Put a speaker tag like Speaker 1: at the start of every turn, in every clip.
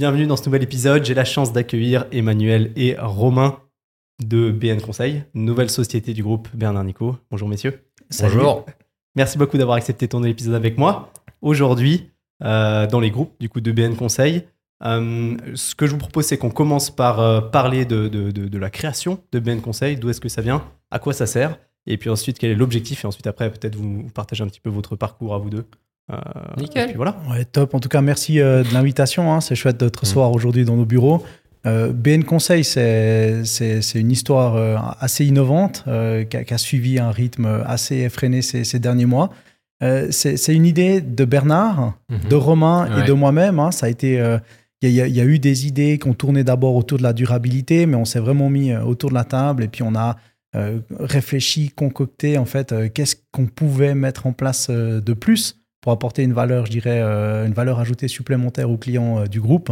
Speaker 1: Bienvenue dans ce nouvel épisode. J'ai la chance d'accueillir Emmanuel et Romain de BN Conseil, nouvelle société du groupe Bernard Nico. Bonjour messieurs.
Speaker 2: Bonjour.
Speaker 1: Merci beaucoup d'avoir accepté ton épisode avec moi. Aujourd'hui, euh, dans les groupes du coup de BN Conseil, euh, ce que je vous propose, c'est qu'on commence par euh, parler de, de, de, de la création de BN Conseil, d'où est-ce que ça vient, à quoi ça sert, et puis ensuite quel est l'objectif, et ensuite après peut-être vous partagez un petit peu votre parcours à vous deux. Euh,
Speaker 2: Nickel.
Speaker 1: et puis voilà.
Speaker 3: Ouais, top. En tout cas, merci euh, de l'invitation. hein. C'est chouette de te recevoir aujourd'hui dans nos bureaux. Euh, BN Conseil, c'est une histoire euh, assez innovante euh, qui, a, qui a suivi un rythme assez effréné ces, ces derniers mois. Euh, c'est une idée de Bernard,
Speaker 2: Mhm.
Speaker 3: de Romain et de moi-même. hein. Ça a été. euh, Il y, a- il y a eu des idées qui ont tourné d'abord autour de la durabilité, mais on s'est vraiment mis autour de la table et puis on a euh, réfléchi, concocté en fait euh, qu'est-ce qu'on pouvait mettre en place euh, de plus pour apporter une valeur, je dirais, euh, une valeur ajoutée supplémentaire aux clients euh, du groupe.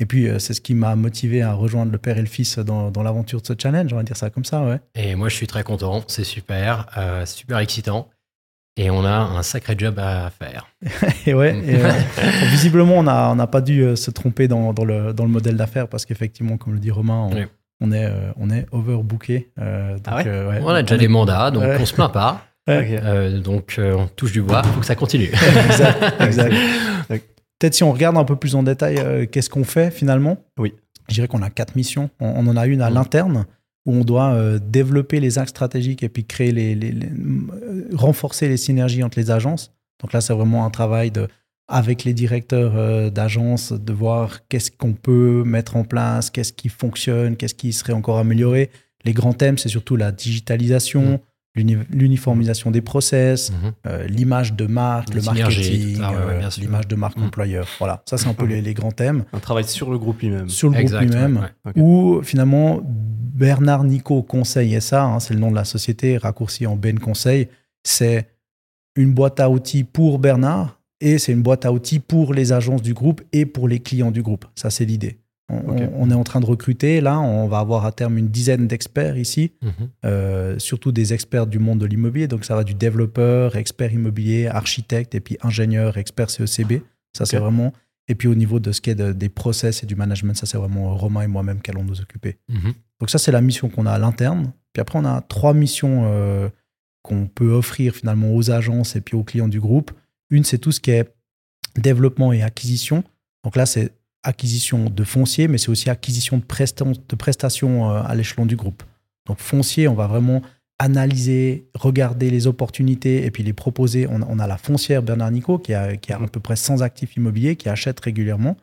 Speaker 3: Et puis, euh, c'est ce qui m'a motivé à rejoindre le père et le fils dans, dans l'aventure de ce challenge, on va dire ça comme ça, ouais.
Speaker 2: Et moi, je suis très content. C'est super, euh, super excitant. Et on a un sacré job à faire.
Speaker 3: Et ouais, et, euh, visiblement, on n'a on a pas dû se tromper dans, dans le, dans le modèle d'affaires parce qu'effectivement, comme le dit Romain, on,
Speaker 2: Oui.
Speaker 3: on est, euh, on est overbooké.
Speaker 1: Ah ouais?
Speaker 3: ouais.
Speaker 2: On a déjà
Speaker 3: est-
Speaker 2: des mandats, donc
Speaker 3: Ouais.
Speaker 2: on se plaint pas.
Speaker 3: Ouais.
Speaker 2: Euh, donc euh, on touche du bois, il faut que ça continue.
Speaker 3: exact, exact. Peut-être si on regarde un peu plus en détail, euh, qu'est-ce qu'on fait finalement?
Speaker 1: Oui.
Speaker 3: Je dirais qu'on a quatre missions. On, on en a une à
Speaker 2: Mhm.
Speaker 3: l'interne où on doit euh, développer les axes stratégiques et puis créer les, les- les- renforcer les synergies entre les agences. Donc là, c'est vraiment un travail de avec les directeurs euh, d'agences de voir qu'est-ce qu'on peut mettre en place, qu'est-ce qui fonctionne, qu'est-ce qui serait encore amélioré. Les grands thèmes, c'est surtout la digitalisation, l'uni- l'uniformisation des process,
Speaker 2: Mhm.
Speaker 3: euh, l'image de marque,
Speaker 2: Les
Speaker 3: le marketing,
Speaker 2: ouais, ouais,
Speaker 3: euh, l'image de marque
Speaker 2: Mm.
Speaker 3: employeur. Voilà, ça c'est un peu les, les grands thèmes.
Speaker 1: Un travail sur le groupe lui-même.
Speaker 3: Sur le groupe lui-même,
Speaker 2: ouais,
Speaker 3: où finalement Bernard Nico Conseil SA, hein, c'est le nom de la société, raccourci en Ben Conseil, c'est une boîte à outils pour Bernard et c'est une boîte à outils pour les agences du groupe et pour les clients du groupe. Ça c'est l'idée. On, est en train de recruter, là on va avoir à terme une dizaine d'experts ici
Speaker 2: Mhm.
Speaker 3: euh, surtout des experts du monde de l'immobilier. Donc, ça va du développeur, expert immobilier, architecte, et puis ingénieur, expert CECB. Ça, c'est vraiment. Et puis, au niveau de ce qui est de- des process et du management, ça, c'est vraiment Romain et moi-même qui allons nous occuper.
Speaker 2: Mhm.
Speaker 3: Donc, ça, c'est la mission qu'on a à l'interne. Puis après, on a trois missions euh, qu'on peut offrir finalement aux agences et puis aux clients du groupe. Une, c'est tout ce qui est développement et acquisition. Donc là, c'est acquisition de foncier, mais c'est aussi acquisition de, de prestations euh, à l'échelon du groupe. Donc foncier, on va vraiment analyser, regarder les opportunités et puis les proposer. On, on a la foncière Bernard Nico qui a, qui a à peu près 100 actifs immobiliers, qui achète régulièrement.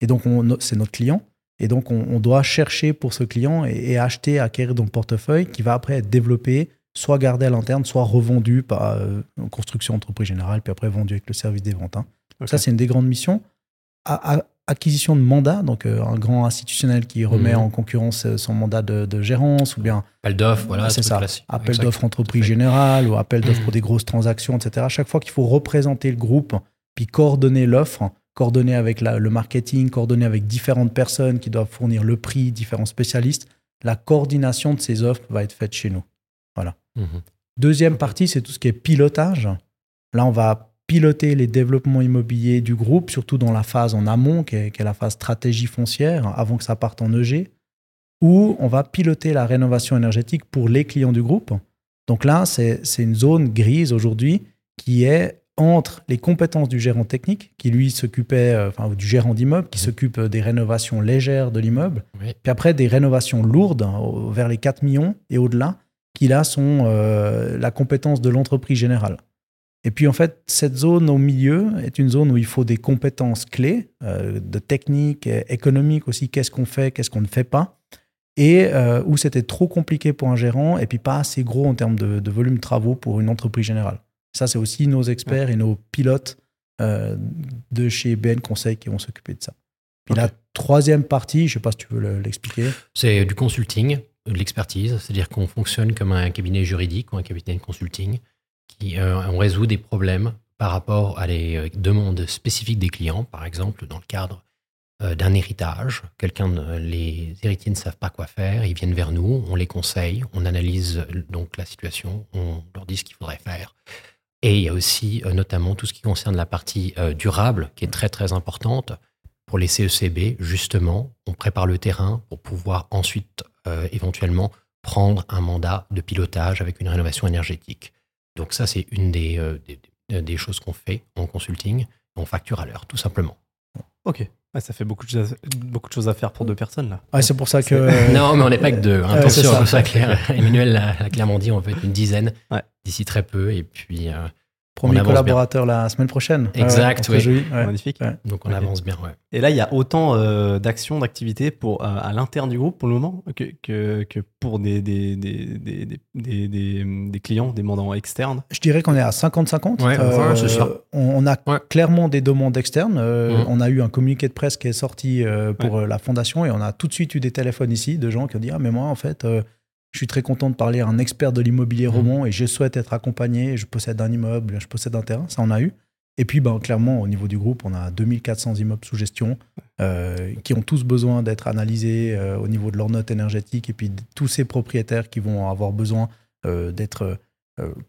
Speaker 3: Et donc, on- c'est notre client. Et donc, on, on doit chercher pour ce client et, et acheter, acquérir dans le portefeuille qui va après être développé, soit gardé à l'interne, soit revendu par euh, construction entreprise générale, puis après vendu avec le service des ventes. hein. Ça, c'est une des grandes missions. A- a- acquisition de mandat, donc euh, un grand institutionnel qui remet
Speaker 2: Mhm.
Speaker 3: en concurrence euh, son mandat de, de gérance, ou bien
Speaker 2: Appel d'offres, voilà.
Speaker 3: c'est ça, appel d'offres entreprise générale ou appel d'offres pour des grosses transactions, etc. À chaque fois qu'il faut représenter le groupe, puis coordonner l'offre, coordonner avec la- le marketing, coordonner avec différentes personnes qui doivent fournir le prix, différents spécialistes, la coordination de ces offres va être faite chez nous.
Speaker 2: Mhm.
Speaker 3: Deuxième partie, c'est tout ce qui est pilotage. Là, on va piloter les développements immobiliers du groupe, surtout dans la phase en amont, qui est, qui est la phase stratégie foncière, avant que ça parte en EG, où on va piloter la rénovation énergétique pour les clients du groupe. Donc là, c'est une zone grise aujourd'hui qui est entre les compétences du gérant technique, qui lui s'occupait, euh, enfin, du gérant d'immeuble, qui s'occupe des rénovations légères de l'immeuble,
Speaker 2: Oui.
Speaker 3: puis après des rénovations lourdes, hein, vers les 4 millions et au-delà, qui là sont euh, la compétence de l'entreprise générale. Et puis en fait, cette zone au milieu est une zone où il faut des compétences clés, euh, de technique, euh, économique aussi, qu'est-ce qu'on fait, qu'est-ce qu'on ne fait pas, et euh, où c'était trop compliqué pour un gérant et puis pas assez gros en termes de, de volume de travaux pour une entreprise générale. Ça, c'est aussi nos experts et nos pilotes euh, de chez BN Conseil qui vont s'occuper de ça. Puis la troisième partie, je ne sais pas si tu veux le- l'expliquer.
Speaker 2: C'est du consulting, de l'expertise, c'est-à-dire qu'on fonctionne comme un cabinet juridique ou un cabinet de consulting, qui euh, on résout des problèmes par rapport à les euh, demandes spécifiques des clients, par exemple dans le cadre euh, d'un héritage. Quelqu'un, les héritiers ne savent pas quoi faire, ils viennent vers nous, on les conseille, on analyse euh, donc la situation, on leur dit ce qu'il faudrait faire. Et il y a aussi notamment tout ce qui concerne la partie durable, qui est très très importante pour les CECB, justement, on prépare le terrain pour pouvoir ensuite éventuellement prendre un mandat de pilotage avec une rénovation énergétique. Donc ça, c'est une des, euh, des, des choses qu'on fait en consulting. On facture à l'heure, tout simplement.
Speaker 1: Ok. Ouais, ça fait beaucoup de, choses, beaucoup de choses à faire pour deux personnes là.
Speaker 3: Ouais, c'est pour ça que.
Speaker 2: non, mais on n'est pas que deux. hein. Attention,
Speaker 3: ça.
Speaker 2: ça clair. Emmanuel l'a l'a clairement dit, on peut être une dizaine
Speaker 1: Ouais.
Speaker 2: d'ici très peu. Et puis, euh,
Speaker 3: Premier collaborateur la semaine prochaine.
Speaker 2: Exact,
Speaker 3: très
Speaker 2: oui.
Speaker 3: joli, ouais.
Speaker 1: Magnifique.
Speaker 3: Ouais.
Speaker 2: donc on avance bien. Ouais.
Speaker 1: Et là, il y a autant euh, d'actions, d'activités pour, euh, à l'interne du groupe pour le moment que, que, que pour des, des, des, des, des, des, des- des clients, des mandants externes?
Speaker 3: Je dirais qu'on est à 50-50.
Speaker 2: Ouais, ouais, c'est ça.
Speaker 3: On, on a
Speaker 2: Ouais.
Speaker 3: clairement des demandes externes. Euh,
Speaker 2: Mhm.
Speaker 3: On a eu un communiqué de presse qui est sorti euh, pour euh, la fondation et on a tout de suite eu des téléphones ici de gens qui ont dit Ah, mais moi, en fait, euh, je suis très content de parler à un expert de l'immobilier
Speaker 2: Mhm.
Speaker 3: roman et je souhaite être accompagné. Je possède un immeuble, je possède un terrain. Ça, on a eu. Et puis, ben, clairement, au niveau du groupe, on a 2400 immeubles sous gestion euh, qui ont tous besoin d'être analysés euh, au niveau de leur note énergétique et puis tous ces propriétaires qui vont avoir besoin euh, d'être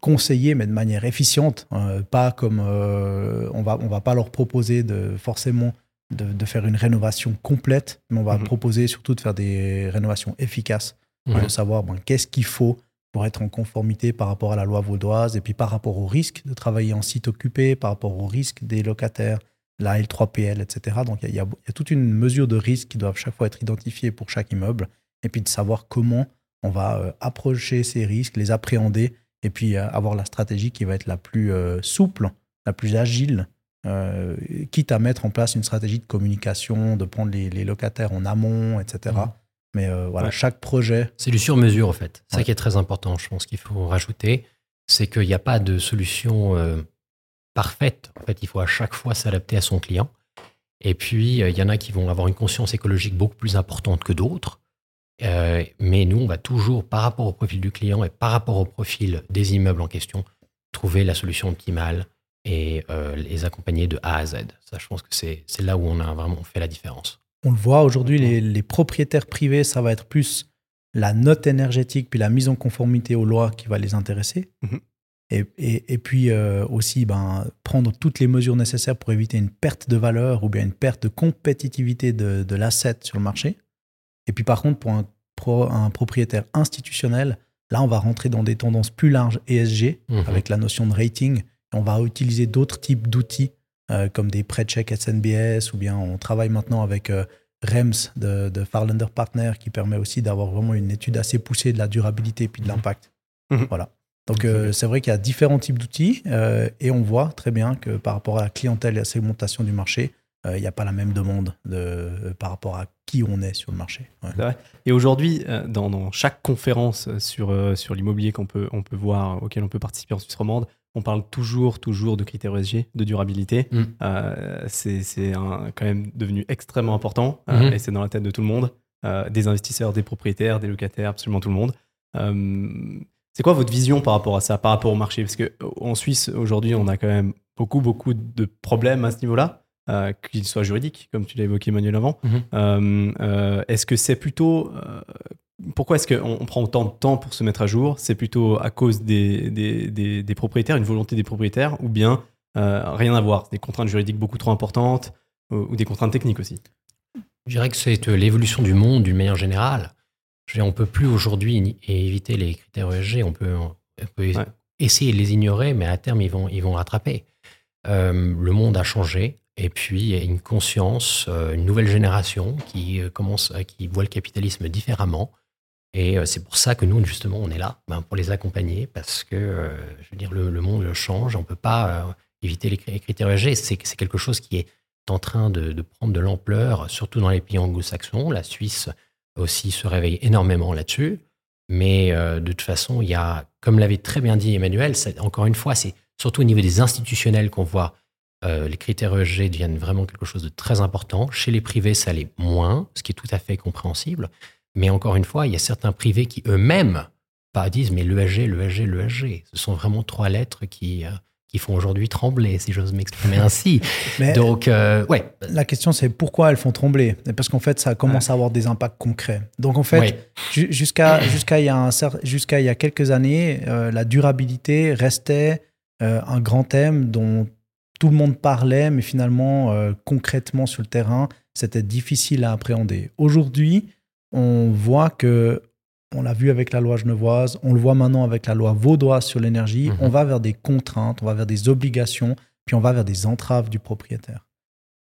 Speaker 3: conseillés, mais de manière efficiente, euh, pas comme on va on va pas leur proposer de forcément de, de faire une rénovation complète, mais on va
Speaker 1: Mhm.
Speaker 3: proposer surtout de faire des rénovations efficaces,
Speaker 2: Mhm.
Speaker 3: de savoir ben, qu'est-ce qu'il faut pour être en conformité par rapport à la loi vaudoise et puis par rapport au risque de travailler en site occupé, par rapport au risque des locataires, la L3PL, etc. Donc il y, a- il y il y a toute une mesure de risque qui doivent chaque fois être identifiée pour chaque immeuble et puis de savoir comment on va euh, approcher ces risques, les appréhender et puis euh, avoir la stratégie qui va être la plus euh, souple, la plus agile, quitte à mettre en place une stratégie de communication, de prendre les, les locataires en amont, etc. Mais euh, voilà,
Speaker 1: Ouais.
Speaker 3: chaque projet,
Speaker 2: C'est du sur-mesure, en fait. C'est ça qui est très important, je pense qu'il faut rajouter. C'est qu'il n'y a pas de solution euh, parfaite. En fait, il faut à chaque fois s'adapter à son client. Et puis, euh, il y en a qui vont avoir une conscience écologique beaucoup plus importante que d'autres. Mais nous, on va toujours, par rapport au profil du client et par rapport au profil des immeubles en question, trouver la solution optimale et les accompagner de A à Z. Ça, je pense que c'est là où on a vraiment fait la différence.
Speaker 3: On le voit aujourd'hui, les, les propriétaires privés, ça va être plus la note énergétique puis la mise en conformité aux lois qui va les intéresser.
Speaker 1: Mhm.
Speaker 3: et, et- et puis euh, aussi ben, prendre toutes les mesures nécessaires pour éviter une perte de valeur ou bien une perte de compétitivité de, de l'asset sur le marché. Et puis par contre, pour un, pro- un propriétaire institutionnel, là, on va rentrer dans des tendances plus larges ESG
Speaker 2: Mhm.
Speaker 3: avec la notion de rating. On va utiliser d'autres types d'outils comme des prêts chèques SNBS ou bien on travaille maintenant avec euh, REMS de, de Farlander Partner qui permet aussi d'avoir vraiment une étude assez poussée de la durabilité et puis de
Speaker 2: Mhm.
Speaker 3: l'impact.
Speaker 1: Mhm.
Speaker 3: Voilà. Donc euh, c'est vrai qu'il y a différents types d'outils euh, et on voit très bien que par rapport à la clientèle et à la segmentation du marché, euh, il n'y a pas la même demande de, euh, par rapport à qui on est sur le marché. Ouais.
Speaker 1: Et aujourd'hui, euh, dans, dans chaque conférence sur, euh, sur l'immobilier qu'on peut, on peut voir, auquel on peut participer en Suisse romande, on parle toujours, toujours de critères ESG, de durabilité.
Speaker 2: Mm.
Speaker 1: Euh, c'est quand même devenu extrêmement important euh,
Speaker 2: Mhm.
Speaker 1: et c'est dans la tête de tout le monde, euh, des investisseurs, des propriétaires, des locataires, absolument tout le monde. C'est quoi votre vision par rapport à ça, par rapport au marché? Parce qu'en Suisse, aujourd'hui, on a quand même beaucoup, beaucoup de problèmes à ce niveau-là, euh, qu'ils soient juridiques, comme tu l'as évoqué, Emmanuel, avant. Euh, euh, est-ce que c'est plutôt. Pourquoi est-ce qu'on on prend autant de temps pour se mettre à jour? C'est plutôt à cause des, des, des- des propriétaires, une volonté des propriétaires, ou bien euh, rien à voir? Des contraintes juridiques beaucoup trop importantes, ou, ou des contraintes techniques aussi?
Speaker 2: Je dirais que c'est euh, l'évolution du monde d'une manière générale. Je veux dire, on peut plus aujourd'hui éviter les critères ESG. On peut, on peut
Speaker 1: Ouais.
Speaker 2: essayer de les ignorer, mais à terme, ils vont, ils vont rattraper. Euh, le monde a changé. Et puis, il y a une conscience, une nouvelle génération qui commence, qui voit le capitalisme différemment. Et euh, c'est pour ça que nous, justement, on est là, ben, pour les accompagner, parce que, euh, je veux dire, le, monde change. On peut pas euh, éviter les cri- critères ESG. C'est quelque chose qui est en train de, prendre de l'ampleur, surtout dans les pays anglo-saxons. La Suisse aussi se réveille énormément là-dessus. Mais de toute façon, il y a, comme l'avait très bien dit Emmanuel, encore une fois, c'est surtout au niveau des institutionnels qu'on voit les critères ESG deviennent vraiment quelque chose de très important. Chez les privés, ça l'est moins, ce qui est tout à fait compréhensible. Mais encore une fois, il y a certains privés qui eux-mêmes pas disent mais l'ESG, l'ESG, l'ESG. Ce sont vraiment trois lettres qui, euh, qui font aujourd'hui trembler, si j'ose m'exprimer ainsi.
Speaker 3: Mais
Speaker 2: Donc, euh, ouais.
Speaker 3: la question, c'est pourquoi elles font trembler? Parce qu'en fait, ça commence à avoir des impacts concrets. Donc, en fait,
Speaker 2: Ouais.
Speaker 3: ju- jusqu'à jusqu'à il, y a un il y a quelques années, euh, la durabilité restait euh, un grand thème dont tout le monde parlait, mais finalement, concrètement sur le terrain, c'était difficile à appréhender. Aujourd'hui, on voit que, on l'a vu avec la loi genevoise, on le voit maintenant avec la loi vaudoise sur l'énergie,
Speaker 2: Mhm.
Speaker 3: on va vers des contraintes, on va vers des obligations, puis on va vers des entraves du propriétaire.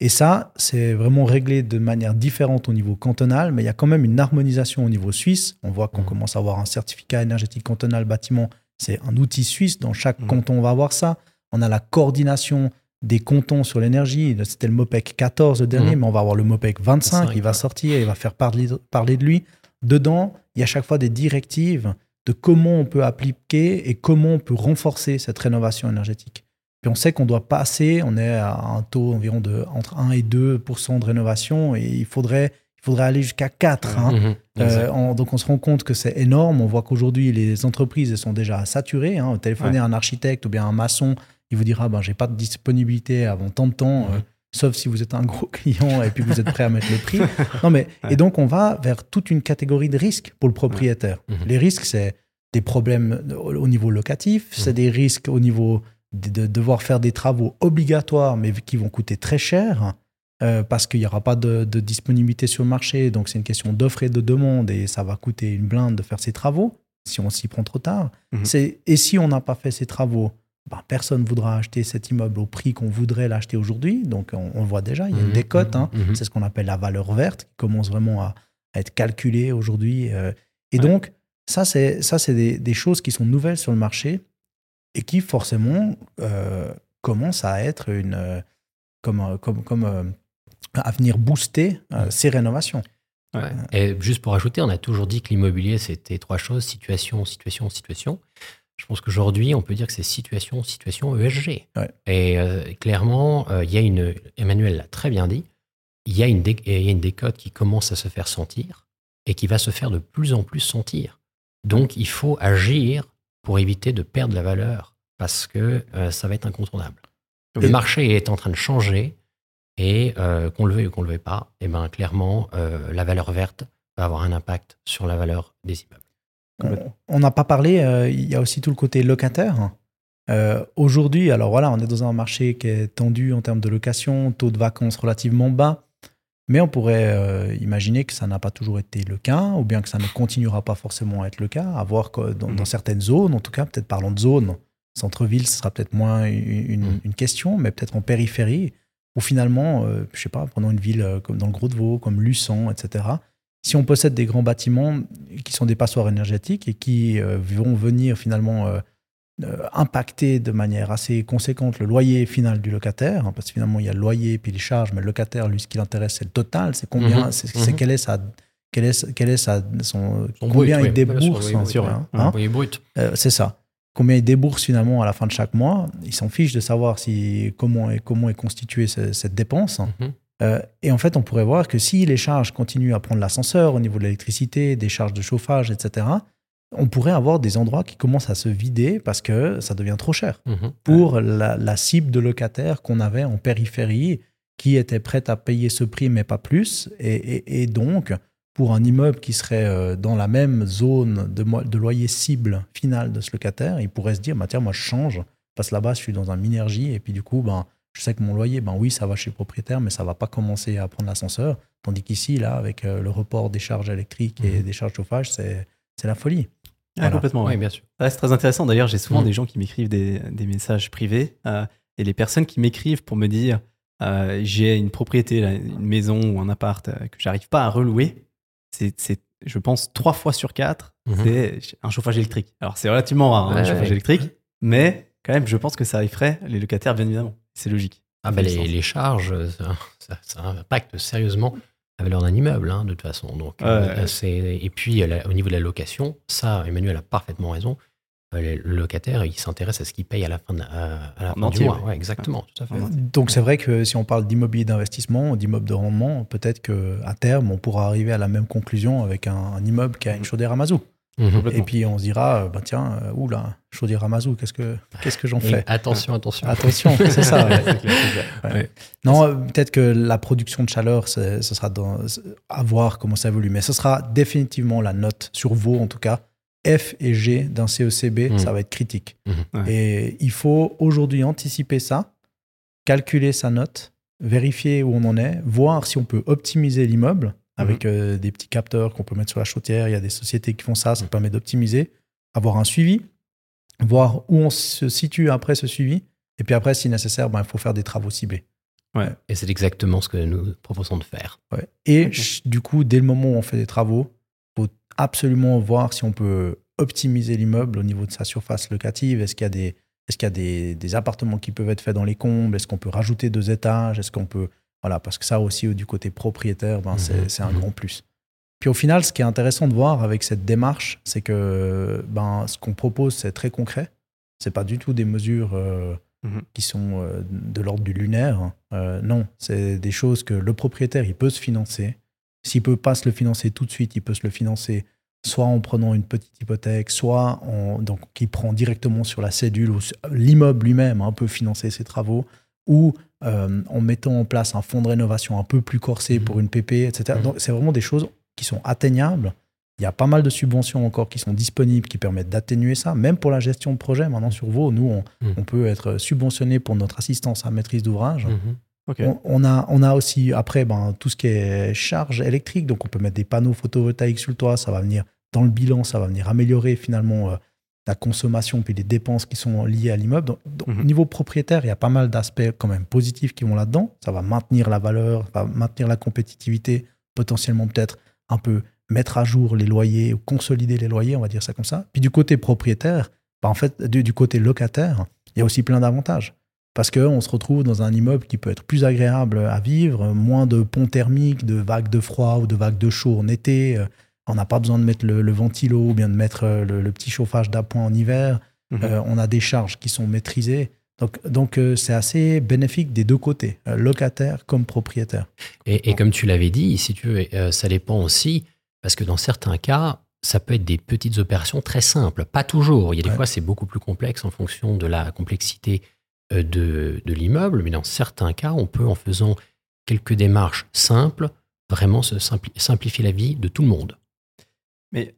Speaker 3: Et ça, c'est vraiment réglé de manière différente au niveau cantonal, mais il y a quand même une harmonisation au niveau suisse. On voit qu'on
Speaker 2: Mhm.
Speaker 3: commence à avoir un certificat énergétique cantonal bâtiment. C'est un outil suisse. Dans chaque
Speaker 1: Mhm.
Speaker 3: canton, on va avoir ça. On a la coordination des cantons sur l'énergie. C'était le MOPEC 14 le dernier,
Speaker 2: Mhm.
Speaker 3: mais on va avoir le MOPEC 25.
Speaker 2: 25,
Speaker 3: il va
Speaker 2: ouais.
Speaker 3: sortir, il va faire parler, parler de lui. Dedans, il y a chaque fois des directives de comment on peut appliquer et comment on peut renforcer cette rénovation énergétique. Puis on sait qu'on doit passer, on est à un taux environ de entre 1 et 2% de rénovation et il faudrait, il faudrait aller jusqu'à 4. hein.
Speaker 2: Mhm.
Speaker 3: Euh, on- donc on se rend compte que c'est énorme. On voit qu'aujourd'hui les entreprises elles sont déjà saturées. Hein. Téléphoner à un architecte ou bien un maçon, il vous dira ben j'ai pas de disponibilité avant tant de temps, euh, sauf si vous êtes un gros client et puis vous êtes prêt à mettre le prix. Non mais
Speaker 1: Ouais.
Speaker 3: et donc on va vers toute une catégorie de risques pour le propriétaire.
Speaker 2: Mhm.
Speaker 3: Les risques c'est des problèmes au au niveau locatif, c'est
Speaker 2: Mhm.
Speaker 3: des risques au niveau de, de devoir faire des travaux obligatoires mais qui vont coûter très cher. euh, parce qu'il n'y aura pas de, de disponibilité sur le marché, donc c'est une question d'offre et de demande, et ça va coûter une blinde de faire ces travaux si on s'y prend trop tard. C'est- Et si on n'a pas fait ces travaux, ben, personne ne voudra acheter cet immeuble au prix qu'on voudrait l'acheter aujourd'hui. Donc on, on le voit déjà, il y a une
Speaker 2: Mhm,
Speaker 3: décote. hein.
Speaker 2: mhm.
Speaker 3: C'est ce qu'on appelle la valeur verte qui commence vraiment à, à être calculée aujourd'hui. euh. et
Speaker 1: Ouais.
Speaker 3: donc, ça, c'est ça, c'est des, des choses qui sont nouvelles sur le marché et qui, forcément, euh, commencent à être une. euh, comme, comme, comme, à venir booster ces rénovations.
Speaker 2: Ouais. Et juste pour ajouter, on a toujours dit que l'immobilier, c'était trois choses, situation, situation, situation. Je pense qu'aujourd'hui, on peut dire que c'est situation, situation, ESG.
Speaker 3: Ouais.
Speaker 2: Et euh, clairement, euh, il y a une, Emmanuel l'a très bien dit, il y, a une dé- il y a une décote qui commence à se faire sentir et qui va se faire de plus en plus sentir. Donc, il faut agir pour éviter de perdre la valeur parce que euh, ça va être incontournable. Le marché est en train de changer et qu'on le veuille ou qu'on le veuille pas, et ben clairement, la valeur verte va avoir un impact sur la valeur des immeubles.
Speaker 3: On- n'a pas parlé, euh, il y a aussi tout le côté locataire. Euh, Aujourd'hui, alors voilà, on est dans un marché qui est tendu en termes de location, taux de vacances relativement bas, mais on pourrait euh, imaginer que ça n'a pas toujours été le cas, ou bien que ça ne continuera pas forcément à être le cas, à voir que dans, dans
Speaker 1: Mhm.
Speaker 3: certaines zones, en tout cas, peut-être parlons de zones, centre-ville, ce sera peut-être moins une,
Speaker 2: Mhm.
Speaker 3: une question, mais peut-être en périphérie, où finalement, je sais pas, prenons une ville comme dans le Gros-de-Vaud, comme Luçon, etc., si on possède des grands bâtiments qui sont des passoires énergétiques et qui euh, vont venir finalement euh, euh, impacter de manière assez conséquente le loyer final du locataire, hein, parce que finalement il y a le loyer puis les charges, mais le locataire, lui, ce qui l'intéresse, c'est le total, c'est combien,
Speaker 2: Mhm,
Speaker 3: c'est quelle est sa, quelle est, quelle est sa, son,
Speaker 2: Son
Speaker 3: combien
Speaker 2: brut,
Speaker 3: il débourse,
Speaker 2: oui,
Speaker 3: hein, hein, hein.
Speaker 2: Oui.
Speaker 3: Euh, c'est ça. Combien il débourse finalement à la fin de chaque mois. Il s'en fiche de savoir si, comment, est, comment est constituée ce- cette dépense.
Speaker 2: Mhm.
Speaker 3: Euh, et en fait, on pourrait voir que si les charges continuent à prendre l'ascenseur au niveau de l'électricité, des charges de chauffage, etc., on pourrait avoir des endroits qui commencent à se vider parce que ça devient trop cher
Speaker 2: Mhm.
Speaker 3: pour la, la cible de locataires qu'on avait en périphérie qui était prête à payer ce prix mais pas plus. Et, et- et donc, pour un immeuble qui serait euh, dans la même zone de, loyer cible final de ce locataire, il pourrait se dire, bah, tiens, moi je change, parce que là-bas je suis dans un minergie et puis du coup, ben, je sais que mon loyer, ben oui, ça va chez le propriétaire, mais ça va pas commencer à prendre l'ascenseur. Tandis qu'ici, là, avec euh, le report des charges électriques et
Speaker 2: Mhm.
Speaker 3: des charges de chauffage, c'est c'est la folie.
Speaker 1: Ah,
Speaker 3: Voilà.
Speaker 1: complètement. ouais.
Speaker 2: Oui, bien sûr.
Speaker 1: Ouais, c'est très intéressant. D'ailleurs, j'ai souvent
Speaker 2: Mm.
Speaker 1: des gens qui m'écrivent des, des messages privés. euh, et les personnes qui m'écrivent pour me dire euh, j'ai une propriété, là, une maison ou un appart euh, que j'arrive pas à relouer, c'est, c'est, je pense, trois fois sur quatre,
Speaker 2: Mhm.
Speaker 1: c'est un chauffage électrique. Alors, c'est relativement rare, hein,
Speaker 2: Ouais,
Speaker 1: le chauffage électrique, mais quand même, je pense que ça effraie les locataires, bien évidemment. C'est logique.
Speaker 2: Ah ben
Speaker 1: du
Speaker 2: les, charges, ça, ça- ça impacte sérieusement la valeur d'un immeuble, hein, de toute façon. Donc,
Speaker 1: Ouais,
Speaker 2: euh,
Speaker 1: ouais.
Speaker 2: c'est- et puis, euh, la- au niveau de la location, ça, Emmanuel a parfaitement raison. Euh, Le locataire, il s'intéresse à ce qu'il paye à la fin, de- à, à la
Speaker 1: En
Speaker 2: fin
Speaker 1: entier,
Speaker 2: du mois.
Speaker 1: ouais.
Speaker 2: Ouais, exactement, tout à fait.
Speaker 3: Donc c'est vrai que si on parle d'immobilier d'investissement, d'immeuble de rendement, peut-être qu'à terme, on pourra arriver à la même conclusion avec un, un immeuble qui a une chaudière Amazon.
Speaker 2: Mhm.
Speaker 1: Complètement.
Speaker 3: Et puis on se dira, euh, bah tiens, euh, oula, chaudière Amazon, qu'est-ce que, qu'est-ce que j'en fais
Speaker 2: attention, attention.
Speaker 3: Attention, c'est ça. ouais.
Speaker 1: C'est clair, c'est clair.
Speaker 3: Ouais.
Speaker 2: Ouais.
Speaker 3: Non, euh, peut-être que la production de chaleur, ce sera dans, à voir comment ça évolue. Mais ce sera définitivement la note sur Vaud, en tout cas. F et G d'un CECB,
Speaker 2: Mhm.
Speaker 3: ça va être critique.
Speaker 2: Mhm.
Speaker 1: Ouais.
Speaker 3: Et il faut aujourd'hui anticiper ça, calculer sa note vérifier où on en est, voir si on peut optimiser l'immeuble avec euh, des petits capteurs qu'on peut mettre sur la chaudière. Il y a des sociétés qui font ça, ça permet d'optimiser, avoir un suivi, voir où on se situe après ce suivi. Et puis après, si nécessaire, ben, il faut faire des travaux ciblés.
Speaker 1: Ouais.
Speaker 2: Et c'est exactement ce que nous proposons de faire.
Speaker 3: Ouais. Et du coup, dès le moment où on fait des travaux, il faut absolument voir si on peut optimiser l'immeuble au niveau de sa surface locative. Est-ce qu'il y a, des, est-ce qu'il y a des, des appartements qui peuvent être faits dans les combles? Est-ce qu'on peut rajouter deux étages? Est-ce qu'on peut. Voilà, parce que ça aussi, du côté propriétaire, ben, c'est,
Speaker 2: Mhm.
Speaker 3: c'est un
Speaker 2: Mhm.
Speaker 3: grand plus. Puis au final, ce qui est intéressant de voir avec cette démarche, c'est que ben, ce qu'on propose, c'est très concret. C'est pas du tout des mesures euh,
Speaker 1: Mhm.
Speaker 3: qui sont euh, de l'ordre du lunaire. Euh, non, c'est des choses que le propriétaire, il peut se financer. S'il peut pas se le financer tout de suite, il peut se le financer soit en prenant une petite hypothèque, soit en, donc qui prend directement sur la cédule ou l'immeuble lui-même hein, peut financer ses travaux, ou euh, en mettant en place un fonds de rénovation un peu plus corsé
Speaker 2: Mhm.
Speaker 3: pour une PP, etc. Donc c'est vraiment des choses qui sont atteignables. Il y a pas mal de subventions encore qui sont disponibles qui permettent d'atténuer ça, même pour la gestion de projet. Maintenant sur Vaud, nous on,
Speaker 2: Mhm.
Speaker 3: on peut être subventionné pour notre assistance à maîtrise d'ouvrage.
Speaker 2: Mhm.
Speaker 3: On a, on a aussi après ben, tout ce qui est charge électrique, donc on peut mettre des panneaux photovoltaïques sur le toit, ça va venir dans le bilan, ça va venir améliorer finalement euh, la consommation puis les dépenses qui sont liées à l'immeuble. Donc, donc,
Speaker 1: Mhm.
Speaker 3: Au niveau propriétaire, il y a pas mal d'aspects quand même positifs qui vont là-dedans. Ça va maintenir la valeur, ça va maintenir la compétitivité, potentiellement peut-être un peu mettre à jour les loyers ou consolider les loyers, on va dire ça comme ça. Puis du côté propriétaire, ben, en fait, du, du côté locataire, il y a aussi plein d'avantages. Parce qu'on se retrouve dans un immeuble qui peut être plus agréable à vivre, moins de ponts thermiques, de vagues de froid ou de vagues de chaud en été. On n'a pas besoin de mettre le, le ventilo ou bien de mettre euh, le, le petit chauffage d'appoint en hiver.
Speaker 1: Mhm.
Speaker 3: Euh, on a des charges qui sont maîtrisées. Donc, donc euh, c'est assez bénéfique des deux côtés, euh, locataire comme propriétaire.
Speaker 2: Et, et comme tu l'avais dit, si tu veux, euh, ça dépend aussi, parce que dans certains cas, ça peut être des petites opérations très simples. Pas toujours. Il y a des
Speaker 3: Ouais.
Speaker 2: fois, c'est beaucoup plus complexe en fonction de la complexité euh, de, de l'immeuble, mais dans certains cas, on peut, en faisant quelques démarches simples, vraiment se simpli- simplifier la vie de tout le monde.
Speaker 1: Mais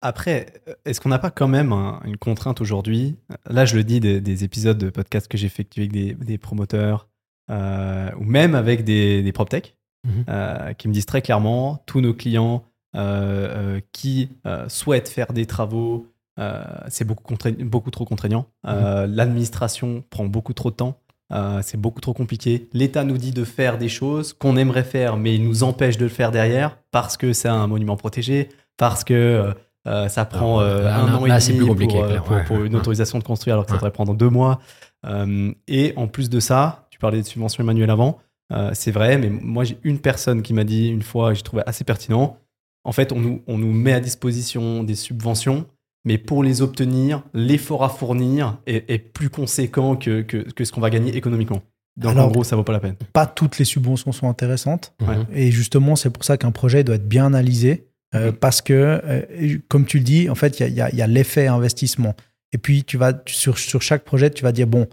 Speaker 1: après, est-ce qu'on n'a pas quand même un- une contrainte aujourd'hui? Là, je le dis des, des épisodes de podcast que j'ai effectués avec des, des promoteurs euh, ou même avec des, des PropTech
Speaker 2: Mhm.
Speaker 1: euh, qui me disent très clairement tous nos clients euh, qui souhaitent faire des travaux, c'est beaucoup, trop contraignant. Euh, L'administration prend beaucoup trop de temps. C'est beaucoup trop compliqué. L'État nous dit de faire des choses qu'on aimerait faire, mais il nous empêche de le faire derrière parce que c'est un monument protégé, parce que euh, euh, ça prend
Speaker 2: Alors,
Speaker 1: euh, un
Speaker 2: là,
Speaker 1: an et
Speaker 2: c'est
Speaker 1: demi
Speaker 2: plus compliqué,
Speaker 1: pour,
Speaker 2: clair,
Speaker 1: pour-
Speaker 2: ouais,
Speaker 1: pour une
Speaker 2: ouais.
Speaker 1: autorisation de construire alors que ça devrait prendre deux mois. Euh, et en plus de ça, tu parlais de subventions Emmanuel avant, euh, c'est vrai, mais moi j'ai une personne qui m'a dit une fois, et j'ai trouvé assez pertinent, en fait on nous, on nous met à disposition des subventions, mais pour les obtenir, l'effort à fournir est, est plus conséquent que, que, que ce qu'on va gagner économiquement. Donc
Speaker 3: Alors-
Speaker 1: en gros, ça vaut pas la peine.
Speaker 3: Pas toutes les subventions sont intéressantes.
Speaker 1: Ouais.
Speaker 3: Et justement, c'est pour ça qu'un projet doit être bien analysé. Euh,
Speaker 1: Mhm.
Speaker 3: Parce que, euh, comme tu le dis, en fait, il y a- il y a, il y a l'effet investissement. Et puis, tu vas, tu- sur, sur chaque projet, tu vas dire, bon,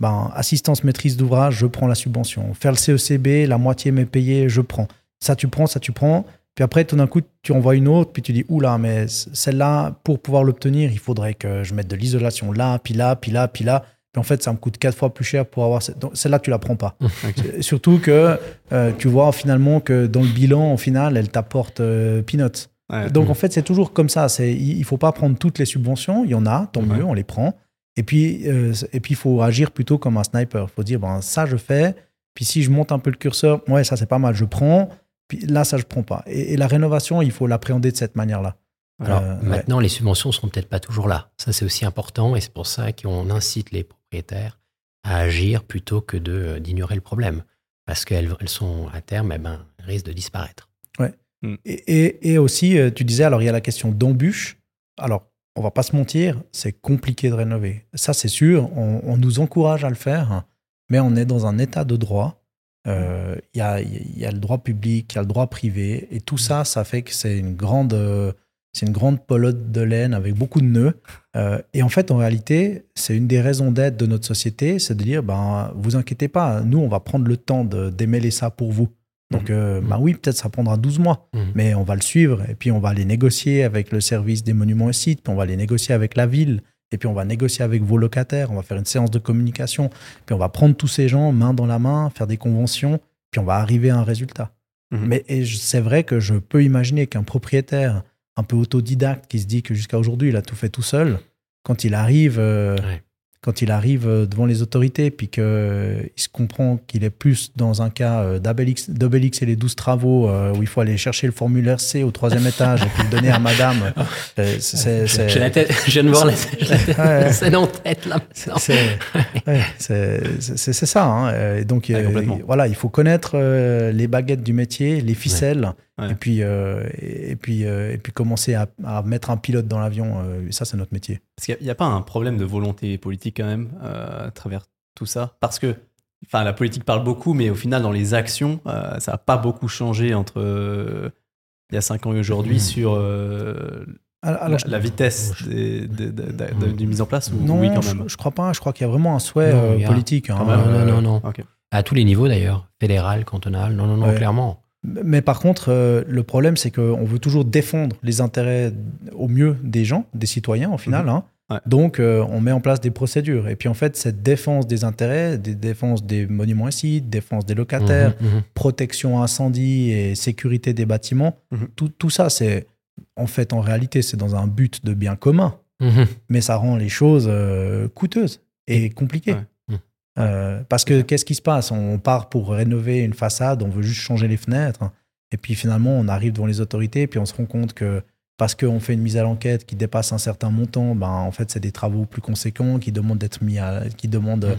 Speaker 3: ben, assistance maîtrise d'ouvrage, je prends la subvention. Faire le CECB, la moitié m'est payée, je prends. Ça, tu prends, ça, tu prends. Puis après, tout d'un coup, tu envoies une autre, puis tu dis, oula, mais celle-là, pour pouvoir l'obtenir, il faudrait que je mette de l'isolation là, puis là, puis là, puis là. Puis en fait, ça me coûte quatre fois plus cher pour avoir. cette- Celle-là, tu la prends pas. Surtout que euh, tu vois finalement que dans le bilan, au final, elle t'apporte euh, peanuts.
Speaker 1: Ouais.
Speaker 3: Donc en fait, c'est toujours comme ça. C'est, il faut pas prendre toutes les subventions. Il y en a, tant
Speaker 1: Ouais.
Speaker 3: mieux, on les prend. Et puis, euh, et puis, il faut agir plutôt comme un sniper. Il faut dire, ben, ça, je fais. Puis si je monte un peu le curseur, ouais, ça, c'est pas mal, je prends. Puis là, ça, je prends pas. Et, et la rénovation, il faut l'appréhender de cette manière-là.
Speaker 2: Alors
Speaker 3: Euh, ouais.
Speaker 2: maintenant, les subventions sont peut-être pas toujours là. Ça, c'est aussi important et c'est pour ça qu'on incite les propriétaires à agir plutôt que de, euh, d'ignorer le problème. Parce qu'elles elles sont à terme, eh ben, elles risquent de disparaître.
Speaker 3: Et, et- et aussi, euh, tu disais, alors il y a la question d'embûche. Alors, on va pas se mentir, c'est compliqué de rénover. Ça, c'est sûr, on, on nous encourage à le faire, mais on est dans un état de droit. Euh, Il y, a, il y a le droit public, il y a le droit privé, et tout ça, ça fait que c'est une grande, euh, c'est une grande pelote de laine avec beaucoup de nœuds. Euh, et en fait, en réalité, c'est une des raisons d'être de notre société, c'est de dire, ben, vous inquiétez pas, nous, on va prendre le temps de démêler ça pour vous. Donc, euh, ben oui, peut-être ça prendra 12 mois,
Speaker 2: Mhm.
Speaker 3: mais on va le suivre et puis on va les négocier avec le service des monuments et sites, puis on va les négocier avec la ville et puis on va négocier avec vos locataires, on va faire une séance de communication, puis on va prendre tous ces gens main dans la main, faire des conventions, puis on va arriver à un résultat. Mais c'est vrai que je peux imaginer qu'un propriétaire un peu autodidacte qui se dit que jusqu'à aujourd'hui il a tout fait tout seul, quand il arrive, euh,
Speaker 2: Ouais.
Speaker 3: quand il arrive euh, devant les autorités, puis qu'il se comprend qu'il est plus dans un cas euh, d'Obélix et les 12 travaux euh, où il faut aller chercher le formulaire C au troisième étage et puis le donner à madame. euh, c'est-
Speaker 2: J'ai la tête, je viens de voir la, tête- en tête là.
Speaker 3: C'est ça. hein. Euh, et donc,
Speaker 1: Ouais,
Speaker 3: euh, voilà, il faut connaître euh, les baguettes du métier, les ficelles,
Speaker 1: Ouais.
Speaker 3: Et puis, euh, et, puis, euh, et puis commencer à, à mettre un pilote dans l'avion. euh, ça, c'est notre métier.
Speaker 1: Parce qu'il n'y a, pas un problème de volonté politique quand même euh, à travers tout ça? Parce que enfin, la politique parle beaucoup, mais au final, dans les actions, euh, ça n'a pas beaucoup changé entre euh, il y a 5 ans et aujourd'hui
Speaker 2: Mhm.
Speaker 1: sur euh,
Speaker 3: Alors,
Speaker 1: la, vitesse des- des- de, de- de- du mise en place ou
Speaker 3: non,
Speaker 1: oui quand
Speaker 3: je,
Speaker 1: même?
Speaker 3: je crois pas. Je crois qu'il y a vraiment un souhait
Speaker 2: Non,
Speaker 3: euh, politique. hein.
Speaker 2: Non,
Speaker 3: Euh,
Speaker 2: non, non.
Speaker 1: Ok.
Speaker 2: À tous les niveaux d'ailleurs, fédéral, cantonal, non, non, non,
Speaker 3: Ouais.
Speaker 2: clairement.
Speaker 3: Mais par contre, euh, le problème, c'est qu'on veut toujours défendre les intérêts au mieux des gens, des citoyens au final. hein.
Speaker 1: Ouais.
Speaker 3: Donc, euh, on met en place des procédures. Et puis, en fait, cette défense des intérêts, des défenses des monuments sites, défense des locataires,
Speaker 2: Mhm, mhm.
Speaker 3: protection incendie et sécurité des bâtiments,
Speaker 1: Mhm.
Speaker 3: tout, tout ça, c'est en fait, en réalité, c'est dans un but de bien commun.
Speaker 2: Mhm.
Speaker 3: Mais ça rend les choses euh, coûteuses et compliquées.
Speaker 1: Ouais.
Speaker 3: Euh, parce que qu'est-ce qui se passe? On part pour rénover une façade, on veut juste changer les fenêtres. Et puis finalement, on arrive devant les autorités, puis on se rend compte que parce qu'on fait une mise à l'enquête qui dépasse un certain montant, ben, en fait, c'est des travaux plus conséquents qui demandent d'être mis à, qui demandent,
Speaker 2: Mhm.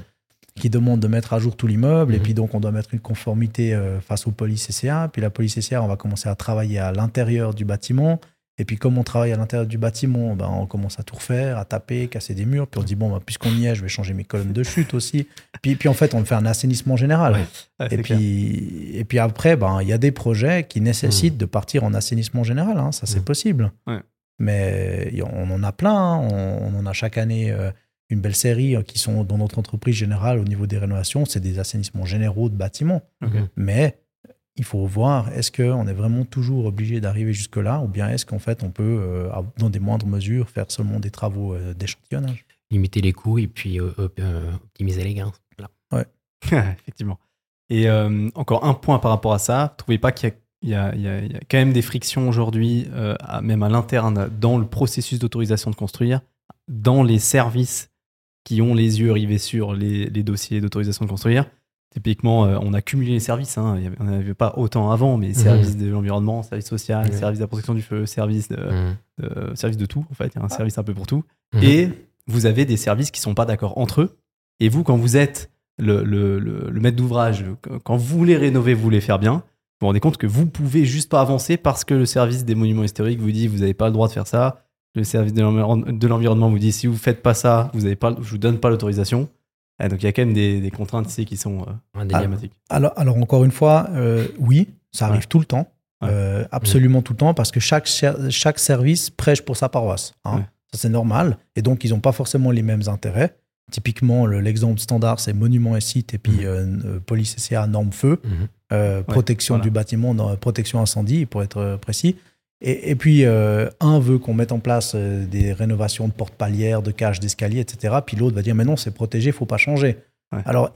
Speaker 3: qui demandent de mettre à jour tout l'immeuble. Et
Speaker 2: Mhm.
Speaker 3: puis donc, on doit mettre une conformité euh, face aux polices CCA. Puis la police CCA, on va commencer à travailler à l'intérieur du bâtiment. Et puis, comme on travaille à l'intérieur du bâtiment, ben, on commence à tout refaire, à taper, casser des murs. Puis on se dit, bon, ben, puisqu'on y est, je vais changer mes colonnes de chute aussi. Puis, puis en fait, on fait un assainissement général.
Speaker 2: Ouais.
Speaker 1: Ouais,
Speaker 3: Et
Speaker 1: clair.
Speaker 3: puis, et puis après, ben, il y a des projets qui nécessitent de partir en assainissement général. hein. Ça, c'est
Speaker 2: Mm.
Speaker 3: possible.
Speaker 1: Ouais.
Speaker 3: Mais on en a plein. hein. On, on en a chaque année euh, une belle série euh, qui sont dans notre entreprise générale au niveau des rénovations. C'est des assainnissements généraux de bâtiments. Mais il faut voir, est-ce qu'on est vraiment toujours obligé d'arriver jusque-là ou bien est-ce qu'en fait, on peut, euh, dans des moindres mesures, faire seulement des travaux euh, d'échantillonnage?
Speaker 2: Limiter les coûts et puis euh, optimiser les gains. Voilà.
Speaker 1: Effectivement. Et euh, encore un point par rapport à ça, trouvez pas qu'il y a, il y a- il y a- il y a quand même des frictions aujourd'hui, euh, même à l'interne, dans le processus d'autorisation de construire, dans les services qui ont les yeux rivés sur les, les dossiers d'autorisation de construire. Typiquement, euh, on a cumulé les services. hein. On n'avait pas autant avant, mais
Speaker 2: Mhm.
Speaker 1: services de l'environnement, services social,
Speaker 2: Ouais.
Speaker 1: services de la protection du feu, services de,
Speaker 2: Mhm.
Speaker 1: de- tout. En fait, il y a un service un peu pour tout.
Speaker 2: Mhm.
Speaker 1: Et vous avez des services qui sont pas d'accord entre eux. Et vous, quand vous êtes le, le- le- le maître d'ouvrage, quand vous voulez rénover, vous voulez faire bien, vous vous rendez compte que vous pouvez juste pas avancer parce que le service des monuments historiques vous dit vous n'avez pas le droit de faire ça. Le service de l'environnement vous dit si vous faites pas ça, vous avez pas, je vous donne pas l'autorisation. Et donc il y a quand même des, des contraintes ici qui sont euh,
Speaker 2: Indéniable.
Speaker 3: alors, alors, encore une fois, euh, oui, ça arrive
Speaker 1: Ouais.
Speaker 3: tout le temps.
Speaker 1: Ouais.
Speaker 3: Euh, absolument tout le temps, parce que chaque, chaque service prêche pour sa paroisse. hein.
Speaker 1: Ouais.
Speaker 3: Ça, c'est normal. Et donc, ils n'ont pas forcément les mêmes intérêts. Typiquement, le- l'exemple standard, c'est monuments et sites, et puis euh, police SCA, norme feu,
Speaker 2: Mhm.
Speaker 3: euh, protection
Speaker 1: voilà.
Speaker 3: du bâtiment, dans- protection incendie, pour être euh, précis. Et, et puis, euh, un veut qu'on mette en place euh, des rénovations de portes palières, de cages, d'escaliers, etc. Puis l'autre va dire, mais non, c'est protégé, il faut pas changer.
Speaker 1: Ouais.
Speaker 3: Alors,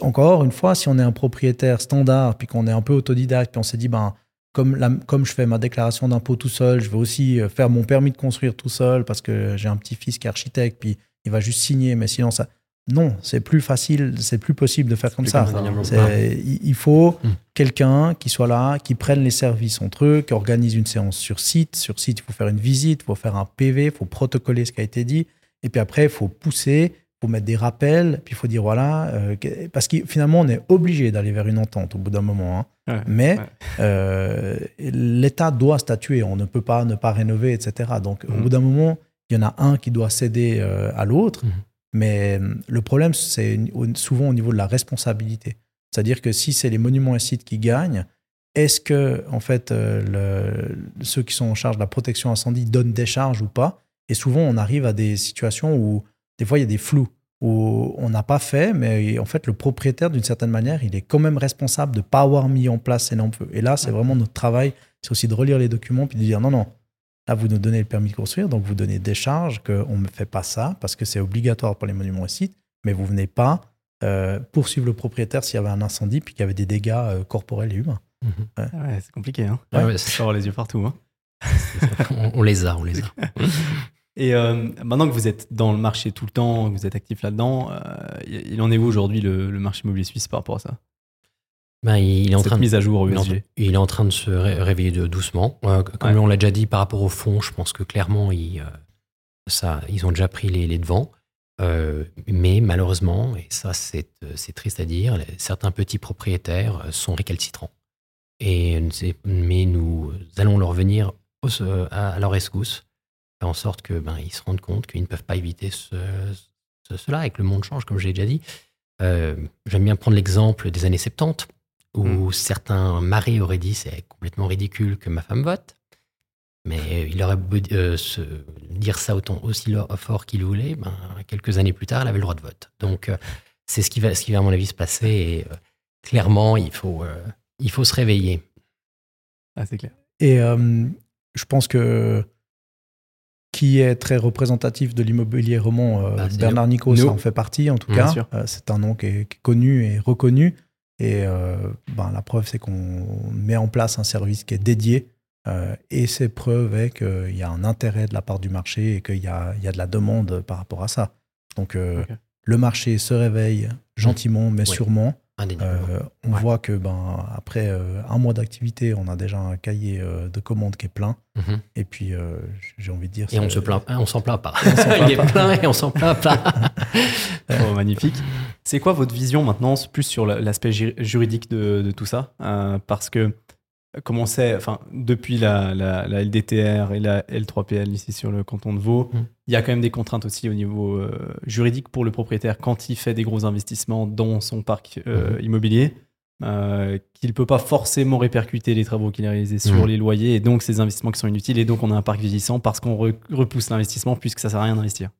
Speaker 3: encore une fois, si on est un propriétaire standard, puis qu'on est un peu autodidacte, puis on s'est dit, ben, comme, la- comme je fais ma déclaration d'impôt tout seul, je vais aussi euh, faire mon permis de construire tout seul parce que j'ai un petit-fils qui est architecte, puis il va juste signer, mais sinon ça. Non, c'est plus facile, c'est plus possible de faire comme ça.
Speaker 1: comme ça.
Speaker 3: C'est- Il faut
Speaker 2: Mm.
Speaker 3: quelqu'un qui soit là, qui prenne les services entre eux, qui organise une séance sur site. Sur site, il faut faire une visite, il faut faire un PV, il faut protocoler ce qui a été dit. Et puis après, il faut pousser, il faut mettre des rappels, puis il faut dire voilà. euh, parce que finalement, on est obligé d'aller vers une entente au bout d'un moment. hein.
Speaker 1: Ouais.
Speaker 3: Mais
Speaker 1: Ouais.
Speaker 3: euh, l'État doit statuer, on ne peut pas ne pas rénover, etc. Donc au
Speaker 1: Mhm.
Speaker 3: bout d'un moment, il y en a un qui doit céder euh, à l'autre.
Speaker 2: Mhm.
Speaker 3: Mais euh, le problème, c'est souvent au niveau de la responsabilité. C'est-à-dire que si c'est les monuments et sites qui gagnent, est-ce que en fait euh, le- ceux qui sont en charge de la protection incendie donnent des charges ou pas? Et souvent, on arrive à des situations où des fois il y a des flous où on n'a pas fait, mais en fait le propriétaire d'une certaine manière, il est quand même responsable de ne pas avoir mis en place ces lampes. Et là, c'est vraiment notre travail, c'est aussi de relire les documents puis de dire non non, Là, vous nous donnez le permis de construire, donc vous donnez des charges qu'on ne fait pas ça parce que c'est obligatoire pour les monuments et sites, mais vous venez pas euh, poursuivre le propriétaire s'il y avait un incendie puis qu'il y avait des dégâts euh, corporels et humains.
Speaker 2: Mhm.
Speaker 1: Ah Ouais, c'est compliqué. Hein.
Speaker 2: Ouais, ouais,
Speaker 1: Faut avoir les yeux partout. Hein.
Speaker 2: on, on les a, on les a.
Speaker 1: Et euh, maintenant que vous êtes dans le marché tout le temps, que vous êtes actif là-dedans, euh, il en est où aujourd'hui le, le marché immobilier suisse par rapport à ça?
Speaker 2: Ben, il est en
Speaker 1: Cette
Speaker 2: train de
Speaker 1: mise à jour
Speaker 2: Il en, il est en train de se ré- réveiller de- doucement. Euh, comme
Speaker 1: Ouais.
Speaker 2: on l'a déjà dit par rapport au fond, je pense que clairement, ils, euh, ça, ils ont déjà pris les, les devants. Euh, mais malheureusement, et ça c'est euh, triste à dire, certains petits propriétaires sont récalcitrants. Et, mais nous allons leur venir au- à, à leur rescousse, faire en sorte que ben, ils se rendent compte qu'ils ne peuvent pas éviter ce, ce- cela et que le monde change, comme j'ai déjà dit. J'aime bien prendre l'exemple des années 70, où certains maris auraient dit c'est complètement ridicule que ma femme vote. Mais il aurait beau euh, se- dire ça autant aussi fort qu'il voulait, ben, quelques années plus tard, elle avait le droit de vote. Donc euh, c'est ce qui va, ce qui va à mon avis se passer. Et euh, clairement, il faut, euh, il faut se réveiller.
Speaker 1: Ah, c'est clair.
Speaker 3: Et euh, je pense que qui est très représentatif de l'immobilier roman, euh,
Speaker 2: Bah,
Speaker 3: Bernard Nico, ça en fait partie en tout
Speaker 1: Bien
Speaker 3: cas. Euh, c'est un nom qui est, qui est connu et reconnu. Et euh, ben, la preuve, c'est qu'on met en place un service qui est dédié. euh, et c'est preuve est qu'il y a un intérêt de la part du marché et qu'il y a, il y a de la demande par rapport à ça. Donc euh, le marché se réveille gentiment, mais sûrement. Euh, on
Speaker 2: Ouais.
Speaker 3: voit que ben, après euh, un mois d'activité, on a déjà un cahier euh, de commandes qui est plein.
Speaker 2: Mhm.
Speaker 3: Et puis, euh, j'ai envie de dire.
Speaker 2: Et on ne se plaint, hein, on s'en plaint pas. il est plein et on s'en plaint pas.
Speaker 1: Oh, magnifique. C'est quoi votre vision maintenant, plus sur la- l'aspect ju- juridique de, de tout ça? Euh, Parce que, comme on sait, enfin, depuis la, la- la LDTR et la L3PL ici sur le canton de Vaud,
Speaker 2: Mm.
Speaker 1: il y a quand même des contraintes aussi au niveau euh, juridique pour le propriétaire quand il fait des gros investissements dans son parc euh,
Speaker 2: Mhm.
Speaker 1: immobilier. euh, qu'il ne peut pas forcément répercuter les travaux qu'il a réalisés sur
Speaker 2: Mhm.
Speaker 1: les loyers et donc ces investissements qui sont inutiles et donc on a un parc vieillissant parce qu'on re- repousse l'investissement puisque ça sert à rien d'investir.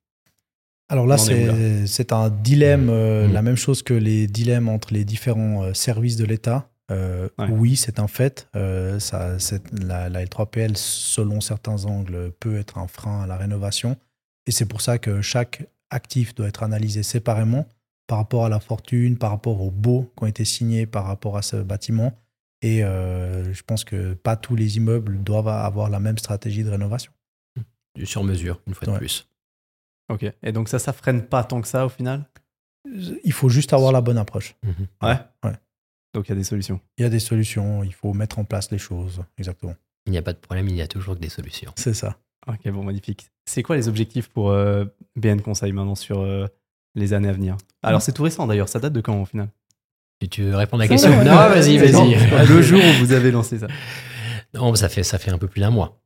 Speaker 3: Alors là, c'est un dilemme,
Speaker 2: Mm.
Speaker 3: la même chose que les dilemmes entre les différents services de l'État. Euh,
Speaker 1: Ouais.
Speaker 3: Oui, c'est un fait. Euh, ça, la, la L3PL, selon certains angles, peut être un frein à la rénovation. Et c'est pour ça que chaque actif doit être analysé séparément par rapport à la fortune, par rapport aux baux qui ont été signés par rapport à ce bâtiment. Et euh, je pense que pas tous les immeubles doivent avoir la même stratégie de rénovation.
Speaker 2: Du sur mesure, une fois
Speaker 3: Ouais.
Speaker 2: de plus.
Speaker 1: Ok. Et donc ça, ça freine pas tant que ça au final?
Speaker 3: Il faut juste avoir la bonne approche.
Speaker 2: Mhm.
Speaker 1: Ouais.
Speaker 3: Ouais.
Speaker 1: Donc il y a des solutions.
Speaker 3: Il y a des solutions, il faut mettre en place les choses. Exactement.
Speaker 2: Il n'y a pas de problème, il y a toujours que des solutions.
Speaker 3: C'est ça.
Speaker 1: Ok, bon, magnifique. C'est quoi les objectifs pour euh, BN Conseil maintenant sur euh, les années à venir? Alors c'est tout récent d'ailleurs, ça date de quand au final?
Speaker 2: Tu réponds à la question?
Speaker 3: ouais.
Speaker 2: Non, vas-y, vas-y.
Speaker 1: Le jour où vous avez lancé ça.
Speaker 2: Non, ça fait, ça fait un peu plus d'un mois.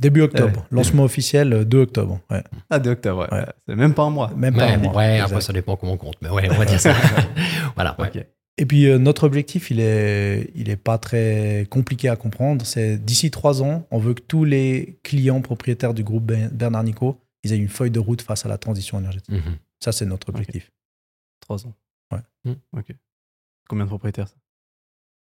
Speaker 3: Début octobre.
Speaker 1: Ouais.
Speaker 3: Lancement officiel euh, 2 octobre. Ouais.
Speaker 1: Ah, de octobre, ouais.
Speaker 3: Ouais.
Speaker 1: C'est même pas un mois.
Speaker 3: Même pas
Speaker 2: Ouais,
Speaker 3: un mois.
Speaker 2: ouais, après ça dépend comment on compte. Mais ouais, on va dire ça. voilà. ouais.
Speaker 3: Et puis euh, notre objectif, il est, il est pas très compliqué à comprendre. C'est d'ici trois ans, on veut que tous les clients propriétaires du groupe Ben- Bernard Nico, ils aient une feuille de route face à la transition énergétique.
Speaker 2: Mhm.
Speaker 3: Ça, c'est notre objectif.
Speaker 1: Trois ans.
Speaker 3: Ouais.
Speaker 2: Mm.
Speaker 1: Ok. Combien de propriétaires ça?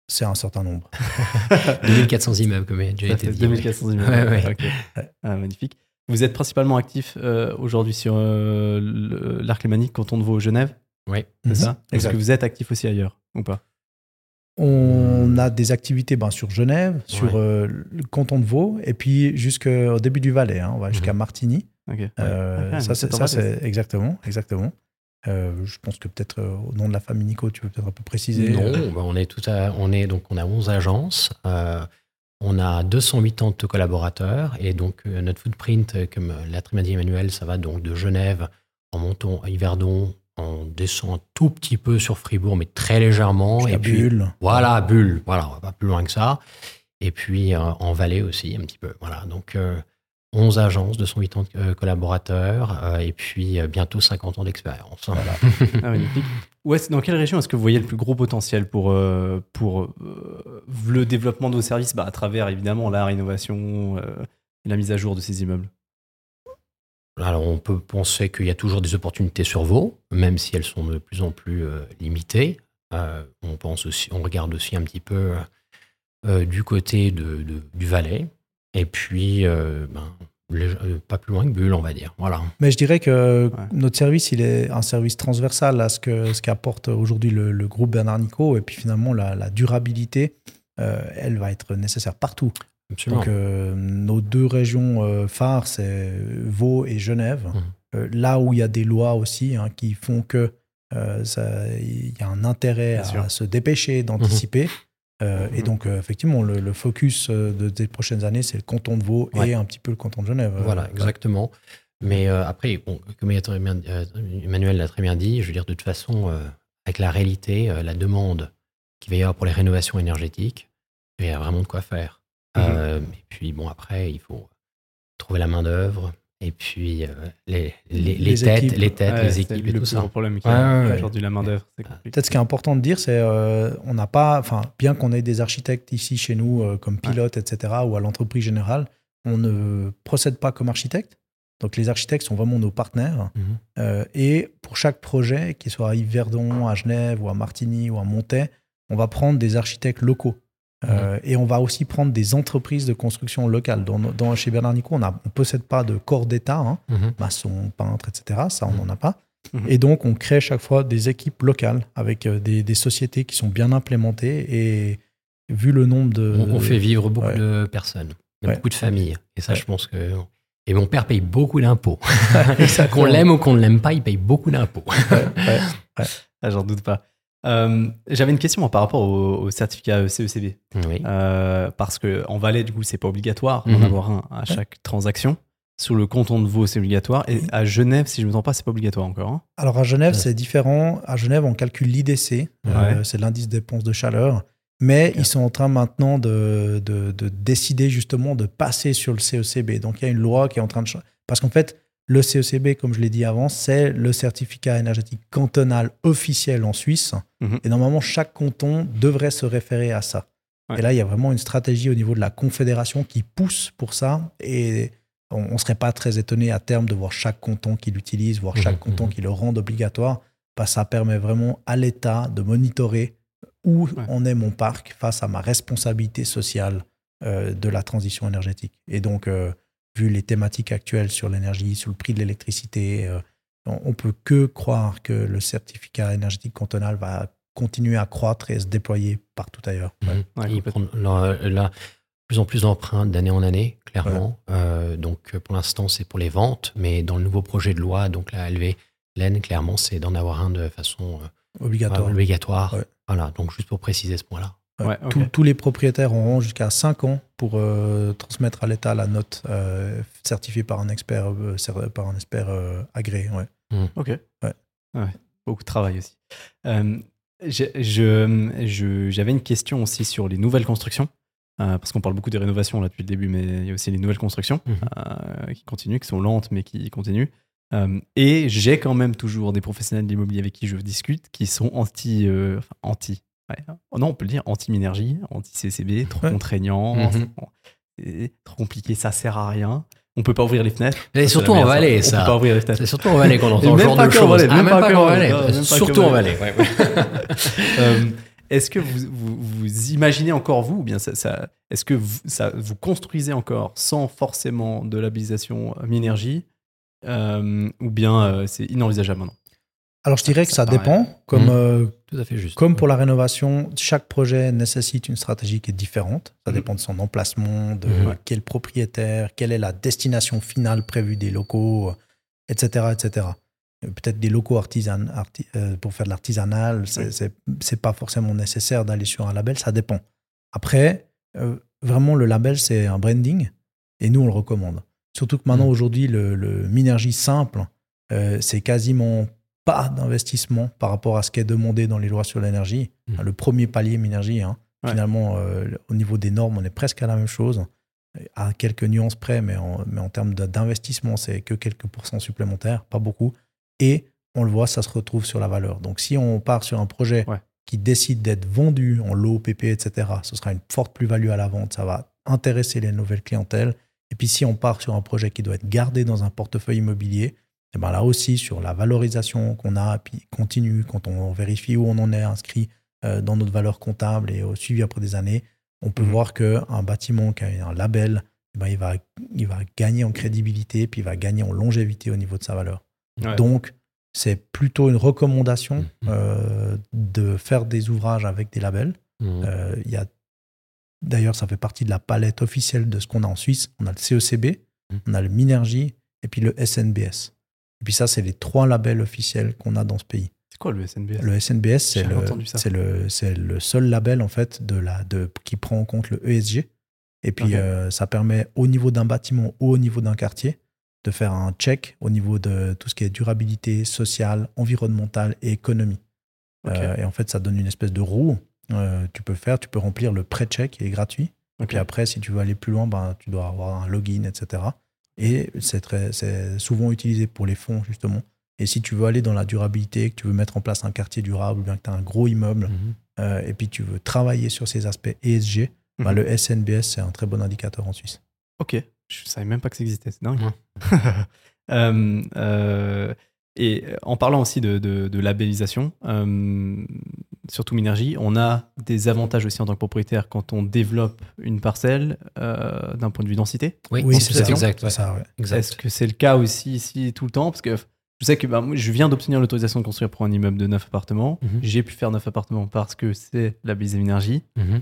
Speaker 3: C'est un certain nombre.
Speaker 2: 2400 immeubles, comme il a déjà été dit.
Speaker 1: 2400 immeubles.
Speaker 2: Ouais, ouais.
Speaker 1: Ok. Ah, magnifique. Vous êtes principalement actif euh, aujourd'hui sur euh, l'arc lémanique canton de Vaud Genève,
Speaker 2: Ouais.
Speaker 1: c'est ça Est-ce que vous êtes actif aussi ailleurs ou pas?
Speaker 3: On a des activités ben, sur Genève, sur euh, le canton de Vaud, et puis jusqu'au début du Valais. hein. on va jusqu'à
Speaker 2: Mhm.
Speaker 3: Martigny.
Speaker 1: Ok.
Speaker 3: Euh,
Speaker 1: Ouais.
Speaker 3: ça,
Speaker 1: Ah,
Speaker 3: ça, c'est exactement, exactement. Euh, je pense que peut-être euh, au nom de la famille Nico, tu peux peut-être un peu préciser.
Speaker 2: Non, bah, on est tout à, on est donc on a 11 agences, euh, on a 280 collaborateurs et donc notre footprint, comme l'a très bien dit Emmanuel, ça va donc de Genève en montant à Yverdon, on descend un tout petit peu sur Fribourg, mais très légèrement. Et puis
Speaker 3: Bulle.
Speaker 2: voilà, Bulle, voilà, on va pas plus loin que ça. Et puis euh, en Valais aussi un petit peu, voilà. Donc euh, 11 agences, 280 euh, collaborateurs euh, et puis euh, bientôt 50 ans d'expérience.
Speaker 3: Voilà.
Speaker 1: Ah, magnifique. Où est-ce- dans quelle région est-ce que vous voyez le plus gros potentiel pour, euh, pour euh, le développement de vos services? Bah, à travers évidemment la rénovation euh, et la mise à jour de ces immeubles
Speaker 2: Alors, on peut penser qu'il y a toujours des opportunités sur Vaud, même si elles sont de plus en plus euh, limitées. Euh, on pense aussi, on regarde aussi un petit peu euh, du côté de, de- du Valais. Et puis, euh, ben, euh, pas plus loin que Bulle, on va dire. Voilà.
Speaker 3: Mais je dirais que
Speaker 1: Ouais.
Speaker 3: notre service, il est un service transversal à ce que ce qu'apporte aujourd'hui le, le groupe Bernard Nico. Et puis finalement, la, la durabilité, euh, elle va être nécessaire partout.
Speaker 2: Absolument.
Speaker 3: Donc, euh, nos deux régions euh, phares, c'est Vaud et Genève.
Speaker 2: Mhm.
Speaker 3: Euh, là où il y a des lois aussi hein, qui font que il y a un intérêt
Speaker 1: Bien
Speaker 3: à
Speaker 1: sûr.
Speaker 3: se dépêcher, d'anticiper. Euh, Et
Speaker 1: Mhm.
Speaker 3: donc, euh, effectivement, le, le focus euh, de- des prochaines années, c'est le canton de Vaud
Speaker 2: Ouais.
Speaker 3: et un petit peu le canton de Genève.
Speaker 2: Voilà, exactement. Mais après, bon, comme Emmanuel l'a très bien dit, je veux dire, de toute façon, avec la réalité, la demande qu'il va y avoir pour les rénovations énergétiques, il y a vraiment de quoi faire.
Speaker 1: Mhm.
Speaker 2: Euh, et puis, bon, après, il faut trouver la main-d'œuvre, et puis euh, les, les, les
Speaker 3: Les
Speaker 2: têtes,
Speaker 3: équipes.
Speaker 2: les têtes,
Speaker 1: Ouais,
Speaker 2: les
Speaker 1: c'est
Speaker 2: équipes et
Speaker 1: le
Speaker 2: tout
Speaker 1: plus
Speaker 2: ça.
Speaker 1: gros problème qui
Speaker 2: Ouais,
Speaker 1: a
Speaker 2: ouais, ouais.
Speaker 1: aujourd'hui la main d'œuvre. c'est compliqué.
Speaker 3: Peut-être ce qui est important de dire, c'est euh, on n'a pas, enfin, bien qu'on ait des architectes ici chez nous euh, comme pilotes, etc., ou à l'entreprise générale, on ne procède pas comme architecte. Donc les architectes sont vraiment nos partenaires. Euh, et pour chaque projet, qu'il soit à Yves-Verdon, à Genève, ou à Martigny, ou à Montaix, on va prendre des architectes locaux. Euh, Et on va aussi prendre des entreprises de construction locales. Dans, dans- chez Bernard Nico, on ne possède pas de corps d'État, hein,
Speaker 2: Mhm.
Speaker 3: maçon, peintre, etc. Ça, on
Speaker 2: Mhm.
Speaker 3: n'en a pas.
Speaker 1: Mhm.
Speaker 3: Et donc, on crée chaque fois des équipes locales avec euh, des, des sociétés qui sont bien implémentées. Et vu le nombre de.
Speaker 2: On, on fait vivre beaucoup
Speaker 3: ouais.
Speaker 2: de personnes,
Speaker 3: Ouais.
Speaker 2: beaucoup de familles. Et ça,
Speaker 3: Ouais.
Speaker 2: je pense que. Et mon père paye beaucoup d'impôts. Qu'on l'aime ou qu'on ne l'aime pas, il paye beaucoup d'impôts.
Speaker 1: Ah, J'en doute pas. Euh, J'avais une question par rapport au, au certificat CECB.
Speaker 2: Oui.
Speaker 1: Euh, parce qu'en Valais, du coup, c'est pas obligatoire d'en
Speaker 2: Mhm.
Speaker 1: avoir un à chaque transaction. Sur le canton de Vaud, c'est obligatoire. Et à Genève, si je ne me trompe pas, c'est pas obligatoire encore. hein.
Speaker 3: Alors à Genève,
Speaker 2: Ouais.
Speaker 3: c'est différent. À Genève, on calcule l'IDC, euh, c'est l'indice de dépenses de chaleur. Mais ils sont en train maintenant de, de- de décider justement de passer sur le CECB. Donc il y a une loi qui est en train de changer. Parce qu'en fait, le CECB, comme je l'ai dit avant, c'est le certificat énergétique cantonal officiel en Suisse.
Speaker 1: Mhm.
Speaker 3: Et normalement, chaque canton devrait se référer à ça.
Speaker 1: Ouais.
Speaker 3: Et là, il y a vraiment une stratégie au niveau de la confédération qui pousse pour ça. Et on ne serait pas très étonné à terme de voir chaque canton qui l'utilise, voir chaque
Speaker 2: Mhm,
Speaker 3: canton
Speaker 2: mhm.
Speaker 3: qui le rende obligatoire. Parce que ça permet vraiment à l'État de monitorer où
Speaker 1: Ouais.
Speaker 3: en est mon parc face à ma responsabilité sociale euh, de la transition énergétique. Et donc, euh, vu les thématiques actuelles sur l'énergie, sur le prix de l'électricité, euh, on on peut que croire que le certificat énergétique cantonal va continuer à croître et à se déployer partout ailleurs. Ouais.
Speaker 1: Ouais,
Speaker 2: Ils
Speaker 1: complètement.
Speaker 2: prennent là, là, plus en plus d'empreintes d'année en année, clairement. Euh, donc euh, pour l'instant, c'est pour les ventes, mais dans le nouveau projet de loi, donc la LV, l'N, clairement, c'est d'en avoir un de façon euh,
Speaker 3: Obligatoire.
Speaker 2: obligatoire.
Speaker 3: Ouais.
Speaker 2: Voilà, donc juste pour préciser ce point-là.
Speaker 3: Ouais.
Speaker 1: Ok.
Speaker 3: Tous- tous les propriétaires auront jusqu'à 5 ans pour euh, transmettre à l'État la note euh, certifiée par un expert, euh, cer- par un expert euh, agréé. ouais.
Speaker 1: Ok.
Speaker 3: Ouais.
Speaker 1: Ouais, Beaucoup de travail aussi. Euh, j'ai- je- je- J'avais une question aussi sur les nouvelles constructions. euh, parce qu'on parle beaucoup des rénovations là depuis le début, mais il y a aussi les nouvelles constructions
Speaker 2: Mhm.
Speaker 1: euh, qui continuent, qui sont lentes, mais qui continuent. Euh, et j'ai quand même toujours des professionnels de l'immobilier avec qui je discute qui sont anti. euh, enfin, anti. Ouais. Oh non, on peut le dire anti-minergie, anti-CCB, trop
Speaker 3: Ouais.
Speaker 1: contraignant,
Speaker 2: Mhm.
Speaker 1: trop compliqué, ça sert à rien. On peut pas ouvrir les fenêtres.
Speaker 2: Et
Speaker 1: Ça,
Speaker 2: surtout en Valais,
Speaker 1: chose. On
Speaker 2: ça.
Speaker 1: peut pas ouvrir les fenêtres.
Speaker 2: C'est surtout en Valais qu'on entend ce genre de choses. Ah,
Speaker 1: même pas qu'en pas
Speaker 2: Surtout en ouais.
Speaker 1: Euh, Est-ce que vous, vous, vous imaginez encore, vous, ou bien ça, ça- est-ce que vous, ça, vous construisez encore sans forcément de labellisation Minergie, euh, ou bien euh, c'est inenvisageable maintenant?
Speaker 3: Alors je dirais que
Speaker 1: Ça
Speaker 3: dépend. Comme,
Speaker 2: Mhm.
Speaker 3: euh,
Speaker 2: Tout à fait juste.
Speaker 3: comme pour la rénovation, chaque projet nécessite une stratégie qui est différente. Ça
Speaker 1: Mhm.
Speaker 3: dépend de son emplacement, de
Speaker 2: Mhm.
Speaker 3: quel propriétaire, quelle est la destination finale prévue des locaux, etc. etc. Euh, Peut-être des locaux artisan, arti- euh, pour faire de l'artisanal, c'est
Speaker 1: Oui.
Speaker 3: c'est- pas forcément nécessaire d'aller sur un label, ça dépend. Après, euh, vraiment, le label, c'est un branding et nous, on le recommande. Surtout que maintenant, aujourd'hui, le, le Minergie simple, euh, c'est quasiment pas d'investissement par rapport à ce qui est demandé dans les lois sur l'énergie.
Speaker 2: Mhm.
Speaker 3: Le premier palier Minergie, hein.
Speaker 1: Ouais.
Speaker 3: finalement, euh, au niveau des normes, on est presque à la même chose, à quelques nuances près, mais en, mais en termes d'investissement, c'est que quelques pourcents supplémentaires, pas beaucoup. Et on le voit, ça se retrouve sur la valeur. Donc si on part sur un projet
Speaker 1: Ouais.
Speaker 3: qui décide d'être vendu en lot, PP, etc., ce sera une forte plus-value à la vente, ça va intéresser les nouvelles clientèles. Et puis si on part sur un projet qui doit être gardé dans un portefeuille immobilier, et ben là aussi, sur la valorisation qu'on a, puis continue, quand on vérifie où on en est inscrit euh, dans notre valeur comptable et au suivi après des années, on peut
Speaker 1: Mhm.
Speaker 3: voir qu'un bâtiment qui a un label eh ben, il, va, il va gagner en crédibilité, puis il va gagner en longévité au niveau de sa valeur.
Speaker 1: Ouais.
Speaker 3: Donc, c'est plutôt une recommandation
Speaker 2: Mhm.
Speaker 3: euh, de faire des ouvrages avec des labels. Euh, il y a, D'ailleurs, ça fait partie de la palette officielle de ce qu'on a en Suisse. On a le CECB,
Speaker 2: Mhm.
Speaker 3: on a le Minergie et puis le SNBS. Et puis ça, c'est les trois labels officiels qu'on a dans ce pays.
Speaker 1: C'est quoi le SNBS
Speaker 3: Le SNBS, c'est le, le, c'est le seul label en fait de la, de, qui prend en compte le ESG. Et puis
Speaker 1: Ok.
Speaker 3: euh, ça permet au niveau d'un bâtiment ou au niveau d'un quartier de faire un check au niveau de tout ce qui est durabilité sociale, environnementale et économie. Euh, et en fait, ça donne une espèce de roue. Euh, tu peux faire, tu peux remplir le pré-check, il est gratuit. Et puis après, si tu veux aller plus loin, ben, tu dois avoir un login, etc. Et c'est très- c'est souvent utilisé pour les fonds, justement. Et si tu veux aller dans la durabilité, que tu veux mettre en place un quartier durable, ou bien que tu as un gros immeuble,
Speaker 2: Mhm.
Speaker 3: euh, et puis tu veux travailler sur ces aspects ESG, ben,
Speaker 1: Mhm.
Speaker 3: le SNBS, c'est un très bon indicateur en Suisse.
Speaker 1: Ok, je savais même pas que ça existait, c'est dingue.
Speaker 2: Ouais.
Speaker 1: Euh, euh, et en parlant aussi de, de- de labellisation, euh, surtout Minergie, on a des avantages aussi en tant que propriétaire quand on développe une parcelle euh, d'un point de vue densité.
Speaker 2: Oui,
Speaker 3: Oui,
Speaker 2: c'est
Speaker 3: ça.
Speaker 2: exact. Ouais.
Speaker 3: ça, ouais.
Speaker 2: Exact.
Speaker 1: Est-ce que c'est le cas aussi ici tout le temps? Parce que je sais que bah, moi, je viens d'obtenir l'autorisation de construire pour un immeuble de 9 appartements.
Speaker 2: Mhm.
Speaker 1: J'ai pu faire 9 appartements parce que c'est labellisé Minergie.
Speaker 2: Mhm.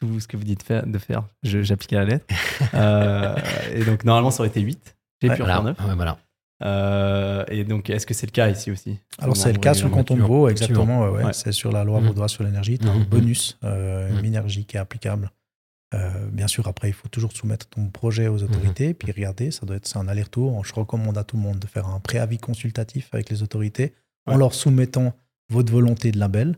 Speaker 1: Tout ce que vous dites faire- de faire, j'applique à la lettre. Euh, et donc, normalement, ça aurait été 8. J'ai
Speaker 3: Ouais,
Speaker 1: pu en
Speaker 2: Voilà.
Speaker 1: faire 9.
Speaker 2: Ouais, voilà.
Speaker 1: Euh, et donc, est-ce que c'est le cas ici aussi?
Speaker 3: Alors, c'est le cas sur le canton de Vaud, exactement. ouais. C'est sur la loi
Speaker 2: Mhm.
Speaker 3: vaudoise sur l'énergie. Tu as un bonus, euh,
Speaker 2: Mhm.
Speaker 3: Minergie, qui est applicable. Euh, bien sûr, après, il faut toujours soumettre ton projet aux autorités, puis regarder. Ça doit être un aller-retour. Je recommande à tout le monde de faire un préavis consultatif avec les autorités en leur soumettant votre volonté de label.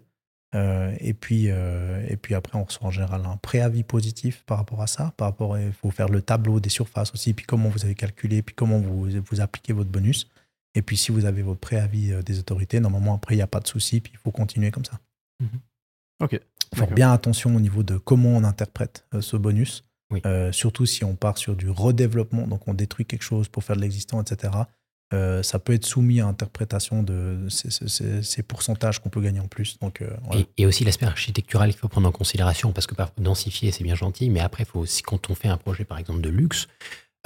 Speaker 3: Euh, et, puis, euh, et puis après, on reçoit en général un préavis positif par rapport à ça. Par rapport, il faut faire le tableau des surfaces aussi, puis comment vous avez calculé, puis comment vous, vous appliquez votre bonus. Et puis si vous avez votre préavis euh, des autorités, normalement après, il n'y a pas de souci, puis il faut continuer comme ça.
Speaker 1: Ok.
Speaker 3: Faire bien attention au niveau de comment on interprète euh, ce bonus.
Speaker 2: Oui.
Speaker 3: Surtout si on part sur du redéveloppement, donc on détruit quelque chose pour faire de l'existant, etc. Euh, ça peut être soumis à interprétation de ces, ces- ces- ces pourcentages qu'on peut gagner en plus. Donc, euh, voilà.
Speaker 2: Et, et aussi l'aspect architectural qu'il faut prendre en considération, parce que par- densifier, c'est bien gentil, mais après, il faut aussi, quand on fait un projet, par exemple, de luxe,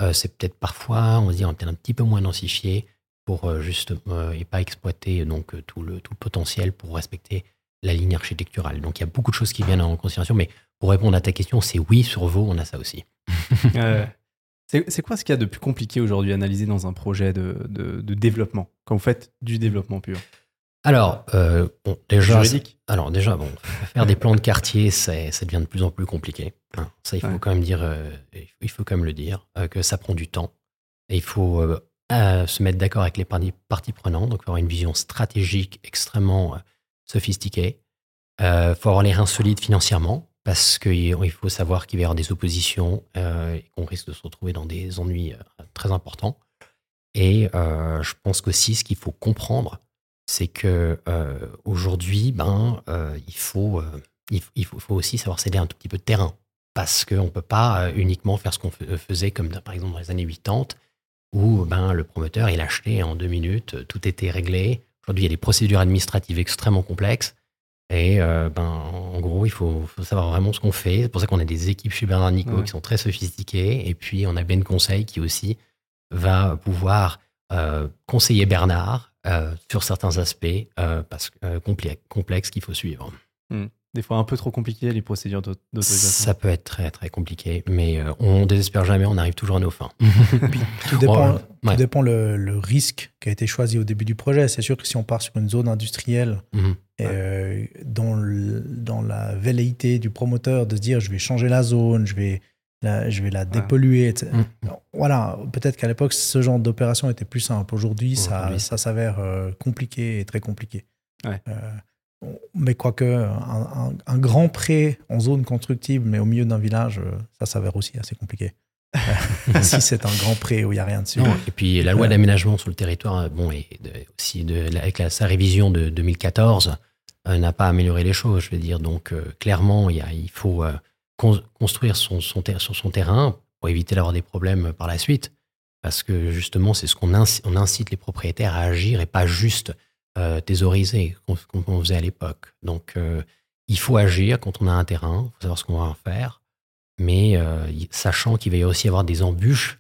Speaker 2: euh, c'est peut-être parfois, on va dire, peut-être un petit peu moins densifié pour euh, juste euh, et pas exploiter donc tout le, tout le potentiel pour respecter la ligne architecturale. Donc il y a beaucoup de choses qui viennent en considération, mais pour répondre à ta question, c'est oui, sur Vaud, on a ça aussi.
Speaker 1: C'est quoi ce qu'il y a de plus compliqué aujourd'hui à analyser dans un projet de, de- de développement Quand vous faites du développement pur?
Speaker 2: Alors, euh, bon, déjà, Alors déjà, bon, faire des plans de quartier, ça devient de plus en plus compliqué. hein. Ça, il faut
Speaker 1: Ouais.
Speaker 2: quand même dire, euh, il faut quand même le dire, euh, que ça prend du temps. Et il faut se mettre d'accord avec les parties, parties prenantes, donc avoir une vision stratégique extrêmement sophistiquée. Il faut avoir les reins solides financièrement, parce qu'il il faut savoir qu'il va y avoir des oppositions euh, et qu'on risque de se retrouver dans des ennuis euh, très importants. Et euh, je pense qu'aussi, ce qu'il faut comprendre, c'est que euh, aujourd'hui, ben, il, faut, aussi savoir céder un tout petit peu de terrain. Parce qu'on ne peut pas uniquement faire ce qu'on faisait, comme par exemple dans les années 80, où ben, le promoteur, il achetait en deux minutes, tout était réglé. Aujourd'hui, il y a des procédures administratives extrêmement complexes. Et euh, ben, en gros, il faut, faut savoir vraiment ce qu'on fait. C'est pour ça qu'on a des équipes chez Bernard Nico
Speaker 1: Ouais.
Speaker 2: qui sont très sophistiquées. Et puis, on a Ben Conseil qui aussi va pouvoir euh, conseiller Bernard euh, sur certains aspects parce complexes qu'il faut suivre.
Speaker 1: Des fois un peu trop compliqué les procédures d'aut- d'autorisation.
Speaker 2: Ça peut être très très compliqué, mais euh, on désespère jamais, on arrive toujours à nos fins.
Speaker 3: Tout dépend,
Speaker 2: Ouais.
Speaker 3: tout
Speaker 2: Ouais.
Speaker 3: dépend le, le risque qui a été choisi au début du projet. C'est sûr que si on part sur une zone industrielle,
Speaker 2: Mhm.
Speaker 3: et, euh, dans, le- dans la velléité du promoteur de se dire je vais changer la zone, je vais la, je vais la dépolluer, etc.
Speaker 2: Mhm.
Speaker 3: Voilà, peut-être qu'à l'époque, ce genre d'opération était plus simple. Aujourd'hui, ça, s'avère euh, compliqué et très compliqué.
Speaker 1: Ouais.
Speaker 3: Euh, mais quoique, un, un- un grand prêt en zone constructible, mais au milieu d'un village, euh, ça s'avère aussi assez compliqué. si c'est un grand prêt où il n'y a rien dessus.
Speaker 2: Non, et puis la loi
Speaker 3: Ouais.
Speaker 2: d'aménagement sur le territoire, euh, bon, et de- aussi de, avec la- sa révision de 2014, euh, n'a pas amélioré les choses. Je veux dire, donc euh, clairement, il, y a- il faut euh, con- construire son, sur son terrain pour éviter d'avoir des problèmes par la suite. Parce que justement, c'est ce qu'on inci- on incite les propriétaires à agir et pas juste euh, thésauriser, comme comme on faisait à l'époque. Donc, euh, il faut agir quand on a un terrain, il faut savoir ce qu'on va en faire. mais euh, sachant qu'il va y aussi avoir des embûches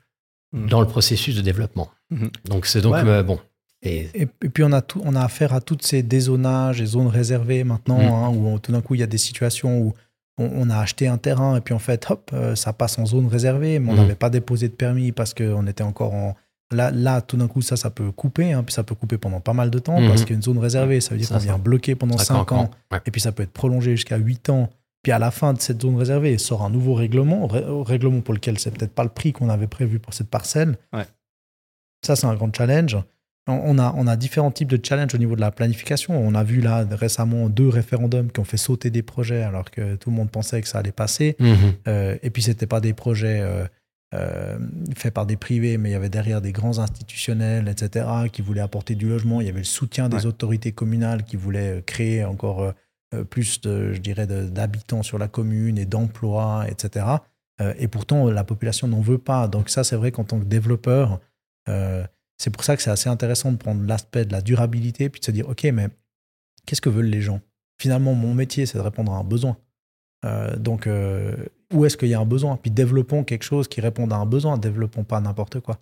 Speaker 1: Mhm.
Speaker 2: dans le processus de développement.
Speaker 1: Mhm.
Speaker 2: Donc c'est donc
Speaker 1: Ouais.
Speaker 2: euh, bon. Et,
Speaker 3: Et, puis on a, tout, on a affaire à toutes ces dézonages et zones réservées maintenant,
Speaker 2: Mm.
Speaker 3: hein, où on- tout d'un coup il y a des situations où on, on a acheté un terrain et puis en fait, hop, ça passe en zone réservée, mais on n'avait pas déposé de permis parce qu'on était encore en... Là, là tout d'un coup, ça, ça peut couper, hein, puis ça peut couper pendant pas mal de temps
Speaker 2: Mhm.
Speaker 3: parce qu'une zone réservée, ça veut dire qu'on vient bloquer pendant 5 ans,
Speaker 2: Ouais.
Speaker 3: et puis ça peut être prolongé jusqu'à 8 ans. Puis à la fin de cette zone réservée, il sort un nouveau règlement, ré- règlement pour lequel c'est peut-être pas le prix qu'on avait prévu pour cette parcelle.
Speaker 1: Ouais.
Speaker 3: Ça, c'est un grand challenge. On- a, on a différents types de challenges au niveau de la planification. On a vu là récemment deux référendums qui ont fait sauter des projets alors que tout le monde pensait que ça allait passer.
Speaker 2: Mhm.
Speaker 3: Euh, et puis, c'était pas des projets euh, euh, faits par des privés, mais il y avait derrière des grands institutionnels, etc., qui voulaient apporter du logement. Il y avait le soutien des
Speaker 1: Ouais.
Speaker 3: autorités communales qui voulaient euh, créer encore euh, plus, de, je dirais, d'habitants sur la commune et d'emplois, etc. Euh, et pourtant, la population n'en veut pas. Donc ça, c'est vrai qu'en tant que développeur, c'est pour ça que c'est assez intéressant de prendre l'aspect de la durabilité, puis de se dire, OK, mais qu'est-ce que veulent les gens? Finalement, mon métier, c'est de répondre à un besoin. Euh, donc, euh, où est-ce qu'il y a un besoin? Puis développons quelque chose qui réponde à un besoin, développons pas n'importe quoi.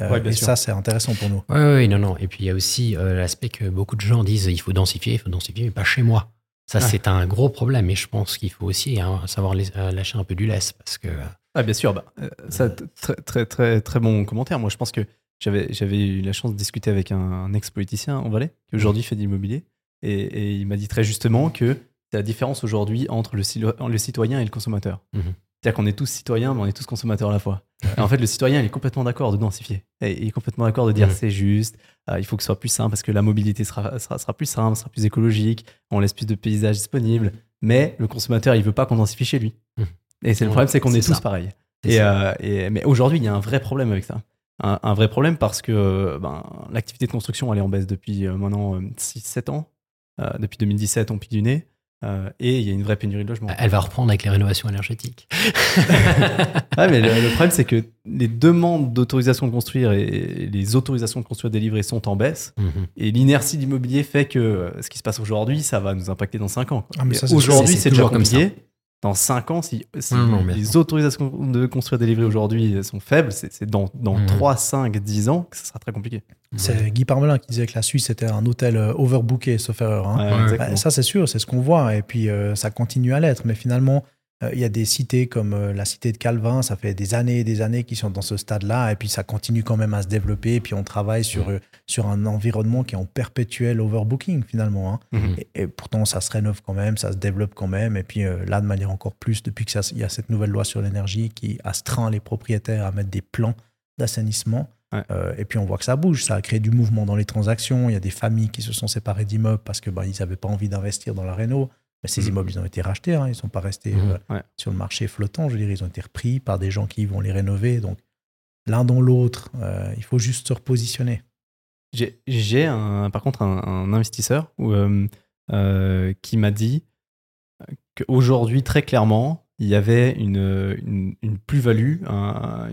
Speaker 3: Euh,
Speaker 1: Ouais, bien
Speaker 3: et
Speaker 1: sûr.
Speaker 3: ça, c'est intéressant pour nous.
Speaker 2: Ouais, ouais, non, non. Et puis il y a aussi euh, l'aspect que beaucoup de gens disent il faut densifier, il faut densifier, mais pas chez moi. Ça,
Speaker 1: Ouais.
Speaker 2: c'est un gros problème. Et je pense qu'il faut aussi hein, savoir euh, lâcher un peu du lest parce que.
Speaker 1: Ah, bien sûr. Bah, euh, ça, très, très, très, très bon commentaire. Moi, je pense que j'avais, j'avais eu la chance de discuter avec un, un ex-politicien en Valais qui aujourd'hui fait de l'immobilier. Et, et il m'a dit très justement que la différence aujourd'hui entre le, citoyen et le consommateur.
Speaker 2: Mhm.
Speaker 1: C'est-à-dire qu'on est tous citoyens, mais on est tous consommateurs à la fois. Et en fait, le citoyen, il est complètement d'accord de densifier. Il est complètement d'accord de dire
Speaker 2: Mhm.
Speaker 1: c'est juste, euh, il faut que ce soit plus simple parce que la mobilité sera, sera, sera plus simple, sera plus écologique, on laisse plus de paysages disponibles. Mais le consommateur, il veut pas qu'on densifie chez lui.
Speaker 2: Mhm.
Speaker 1: Et c'est le problème, c'est qu'on est,
Speaker 2: c'est
Speaker 1: tous
Speaker 2: ça.
Speaker 1: pareils.
Speaker 2: c'est
Speaker 1: Et, euh, et- mais aujourd'hui, il y a un vrai problème avec ça. Un, un vrai problème parce que euh, ben, l'activité de construction, elle est en baisse depuis euh, maintenant 6-7 ans. Depuis 2017, on pique du nez. Euh, et il y a une vraie pénurie de logement.
Speaker 2: Elle va reprendre avec les rénovations énergétiques.
Speaker 1: Ouais, mais le, le problème, c'est que les demandes d'autorisation de construire et les autorisations de construire délivrées sont en baisse.
Speaker 2: Mhm.
Speaker 1: Et l'inertie de l'immobilier fait que euh, ce qui se passe aujourd'hui, ça va nous impacter dans 5 ans.
Speaker 3: Ah, mais
Speaker 1: Et
Speaker 3: ça, c'est
Speaker 1: aujourd'hui.
Speaker 2: C'est toujours comme
Speaker 1: compliqué. Dans 5 ans, si, si
Speaker 2: Non, non, bien
Speaker 1: les autorisations de construire délivrées aujourd'hui sont faibles, c'est dans, dans
Speaker 2: Mhm.
Speaker 1: 3, 5, 10 ans que ça sera très compliqué.
Speaker 3: C'est Guy Parmelin qui disait que la Suisse était un hôtel euh, overbooké, sauf erreur. hein.
Speaker 1: Ouais,
Speaker 2: Ouais.
Speaker 1: exactement.
Speaker 3: Bah, ça, c'est sûr, c'est ce qu'on voit. Et puis, euh, ça continue à l'être. Mais finalement, euh, il y a des cités comme euh, la cité de Calvin. Ça fait des années et des années qu'ils sont dans ce stade-là. Et puis, ça continue quand même à se développer. Et puis, on travaille sur, euh, sur un environnement qui est en perpétuel overbooking, finalement. hein.
Speaker 1: Mhm.
Speaker 3: Et, et pourtant, ça se rénove quand même, ça se développe quand même. Et puis, euh, là, de manière encore plus, depuis qu'il y a cette nouvelle loi sur l'énergie qui astreint les propriétaires à mettre des plans d'assainissement.
Speaker 1: Ouais.
Speaker 3: Euh, et puis on voit que ça bouge, ça a créé du mouvement dans les transactions. Il y a des familles qui se sont séparées d'immeubles parce que bah, ils n'avaient pas envie d'investir dans la réno. Mais ces
Speaker 1: Mhm.
Speaker 3: immeubles, ils ont été rachetés, hein, ils ne sont pas restés
Speaker 2: Mhm.
Speaker 3: euh,
Speaker 1: Ouais.
Speaker 3: sur le marché flottant. Je veux dire, ils ont été repris par des gens qui vont les rénover. Donc l'un dans l'autre, euh, il faut juste se repositionner.
Speaker 1: J'ai- par contre un, un investisseur où, euh, qui m'a dit qu'aujourd'hui, très clairement, il y avait une, une, une plus-value un-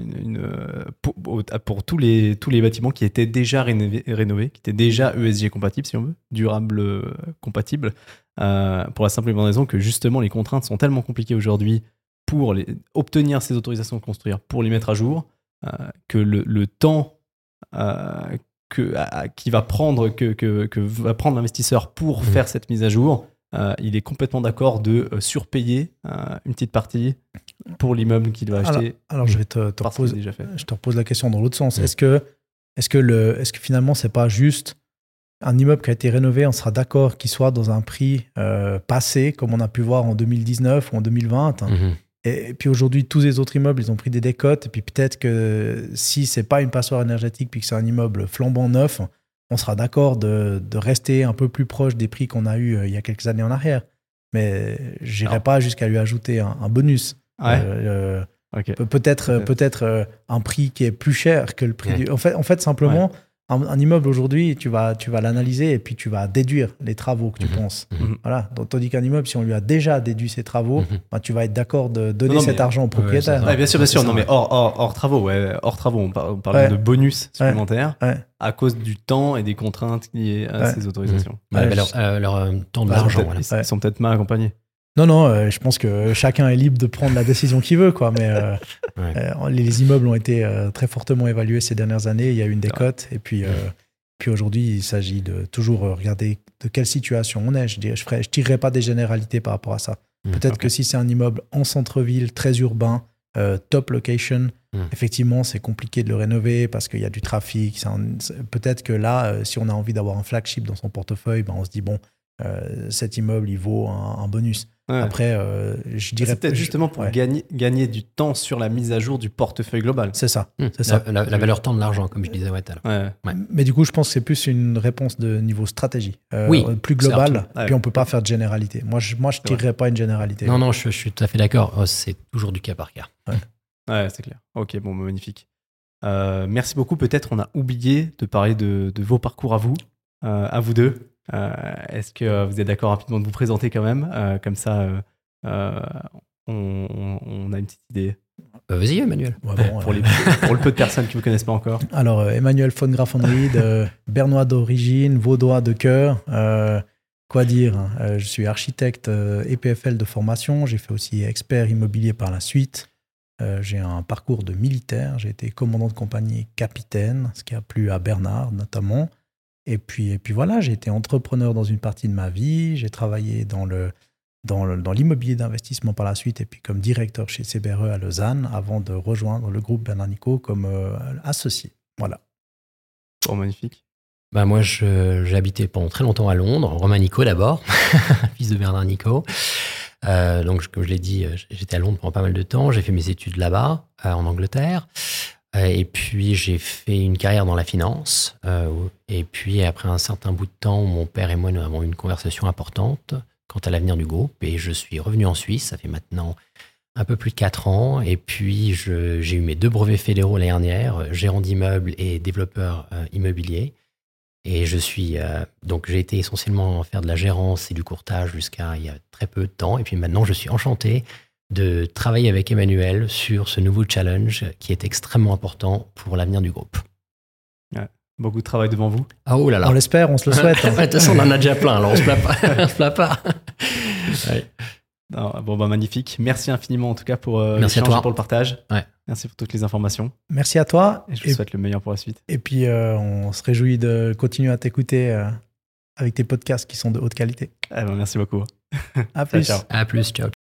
Speaker 1: pour, tous, les, tous les bâtiments qui étaient déjà rénovés, rénovés, qui étaient déjà ESG compatibles, si on veut, durable euh, compatibles, euh, pour la simple et bonne raison que justement les contraintes sont tellement compliquées aujourd'hui pour les, obtenir ces autorisations de construire, pour les mettre à jour, euh, que le, le temps que, à- qui va prendre, que, que, que va prendre l'investisseur pour
Speaker 2: Mhm.
Speaker 1: faire cette mise à jour, euh, il est complètement d'accord de euh, surpayer euh, une petite partie pour l'immeuble qu'il va acheter
Speaker 3: Alors je vais te, te
Speaker 1: est
Speaker 3: reposer,
Speaker 1: déjà fait.
Speaker 3: je te repose la question dans l'autre sens. Est-ce que, est-ce que, le, est-ce que finalement, c'est pas juste un immeuble qui a été rénové, on sera d'accord qu'il soit dans un prix euh, passé, comme on a pu voir en 2019 ou en 2020
Speaker 2: Mhm.
Speaker 3: et, et puis aujourd'hui, tous les autres immeubles, ils ont pris des décotes. Et puis peut-être que si c'est pas une passoire énergétique, puis que c'est un immeuble flambant neuf, on sera d'accord de, de rester un peu plus proche des prix qu'on a eu euh, il y a quelques années en arrière. Mais j'irai pas jusqu'à lui ajouter un, un bonus.
Speaker 1: Ouais,
Speaker 3: Euh, Peut-être euh,
Speaker 1: Peut-être.
Speaker 3: peut-être un prix qui est plus cher que le prix
Speaker 2: Ouais.
Speaker 3: du... En fait, en fait simplement, un, un immeuble aujourd'hui, tu vas, tu vas l'analyser et puis tu vas déduire les travaux que tu
Speaker 2: Mhm.
Speaker 3: penses.
Speaker 1: Mhm.
Speaker 3: Voilà. Donc, Tandis qu'un immeuble, si on lui a déjà déduit ses travaux,
Speaker 2: Mhm.
Speaker 3: ben, tu vas être d'accord de donner
Speaker 1: Non, non,
Speaker 3: cet
Speaker 1: mais-
Speaker 3: argent au propriétaire.
Speaker 1: Ouais, bien sûr, bien sûr. Non, mais hors, hors, hors travaux, ouais, hors travaux, on, par- on parle
Speaker 3: Ouais.
Speaker 1: de bonus supplémentaires
Speaker 3: Ouais.
Speaker 1: à cause du temps et des contraintes liées à
Speaker 3: Ouais.
Speaker 1: ces autorisations.
Speaker 2: Ouais,
Speaker 3: Ouais,
Speaker 2: bah,
Speaker 3: je-
Speaker 2: leur, euh, leur, euh, temps de l'argent,
Speaker 1: peut-être-
Speaker 2: voilà.
Speaker 1: Ils, ils sont peut-être mal accompagnés.
Speaker 3: Non, non, euh, je pense que chacun est libre de prendre la décision qu'il veut, quoi. Mais euh,
Speaker 2: Ouais.
Speaker 3: euh, les, les immeubles ont été très fortement évalués ces dernières années. Il y a eu une décote. Et puis, puis aujourd'hui, il s'agit de toujours regarder de quelle situation on est. Je ne je je tirerai pas des généralités par rapport à ça.
Speaker 2: Mm,
Speaker 3: Peut-être que si c'est un immeuble en centre-ville, très urbain, top location,
Speaker 2: Mm.
Speaker 3: effectivement, c'est compliqué de le rénover parce qu'il y a du trafic. Peut-être que là, si on a envie d'avoir un flagship dans son portefeuille, ben, on se dit, bon, cet immeuble, il vaut un, un bonus.
Speaker 1: Ouais.
Speaker 3: Après, euh, je dirais
Speaker 1: C'est peut-être justement pour
Speaker 3: ouais,
Speaker 1: gagner, gagner du temps sur la mise à jour du portefeuille global.
Speaker 3: C'est ça.
Speaker 2: Mm.
Speaker 3: C'est ça.
Speaker 2: La, valeur temps de l'argent, comme je disais ouais, tout à l'heure.
Speaker 1: Ouais.
Speaker 2: Ouais.
Speaker 3: Mais du coup, je pense que c'est plus une réponse de niveau stratégie. Euh,
Speaker 2: Oui,
Speaker 3: Plus globale. Puis on peut pas faire de généralité. Moi, je, moi, je tirerais pas une généralité.
Speaker 2: Non, non, je, je suis tout à fait d'accord. Oh, C'est toujours du cas par cas.
Speaker 1: Ouais, c'est clair. Ok, bon, bah, magnifique. Euh, merci beaucoup. Peut-être on a oublié de parler de, de vos parcours à vous, euh, à vous deux. Euh, Est-ce que euh, vous êtes d'accord rapidement de vous présenter quand même Euh, Comme ça, euh, euh, on, on- on a une petite idée?
Speaker 2: Euh, Vas-y, Emmanuel.
Speaker 3: Ouais, bon,
Speaker 1: pour, les, pour le peu de personnes qui ne vous connaissent pas encore.
Speaker 3: Alors, euh, Emmanuel von Grafenried, euh, bernois d'origine, vaudois de cœur. euh, quoi dire hein, euh, Je suis architecte euh, EPFL de formation. J'ai fait aussi expert immobilier par la suite. Euh, j'ai un parcours de militaire. J'ai été commandant de compagnie et capitaine, ce qui a plu à Bernard notamment. Et puis, et puis voilà, j'ai été entrepreneur dans une partie de ma vie. J'ai travaillé dans le dans le- dans l'immobilier d'investissement par la suite et puis comme directeur chez CBRE à Lausanne avant de rejoindre le groupe Bernard Nico comme euh, associé. Voilà.
Speaker 1: Bon, magnifique.
Speaker 2: Bah, moi, je- j'ai habité pendant très longtemps à Londres, Romain Nico d'abord, fils de Bernard Nico. Euh, donc, comme je l'ai dit, euh, j'étais à Londres pendant pas mal de temps. J'ai fait mes études là-bas, euh, en Angleterre. Euh, et puis, j'ai fait une carrière dans la finance. Euh, et puis, après un certain bout de temps, mon père et moi, nous avons eu une conversation importante quant à l'avenir du groupe. Et je suis revenu en Suisse. Ça fait maintenant un peu plus de 4 ans. Et puis, j'ai eu mes deux brevets fédéraux l'année dernière, euh, gérant d'immeubles et développeur immobilier. Et je suis donc j'ai été essentiellement faire de la gérance et du courtage jusqu'à il y a très peu de temps. Et puis maintenant, je suis enchanté de travailler avec Emmanuel sur ce nouveau challenge qui est extrêmement important pour l'avenir du groupe.
Speaker 1: Beaucoup de travail devant vous.
Speaker 2: Ah oh là là.
Speaker 3: On l'espère, on se le souhaite. hein.
Speaker 2: De toute façon, on en a déjà plein, alors on se plaint pas. on se plaint pas. Ouais.
Speaker 1: Non, bon, bah, magnifique. Merci infiniment en tout cas pour, euh,
Speaker 2: Merci à toi.
Speaker 1: pour le partage.
Speaker 2: Ouais.
Speaker 1: Merci pour toutes les informations.
Speaker 3: Merci à toi.
Speaker 1: Et je vous
Speaker 3: Et,
Speaker 1: souhaite le meilleur pour la suite.
Speaker 3: et puis, euh, on se réjouit de continuer à t'écouter euh, avec tes podcasts qui sont de haute qualité.
Speaker 1: Eh ben, merci beaucoup.
Speaker 3: À plus.
Speaker 1: ciao.
Speaker 2: À plus, ciao.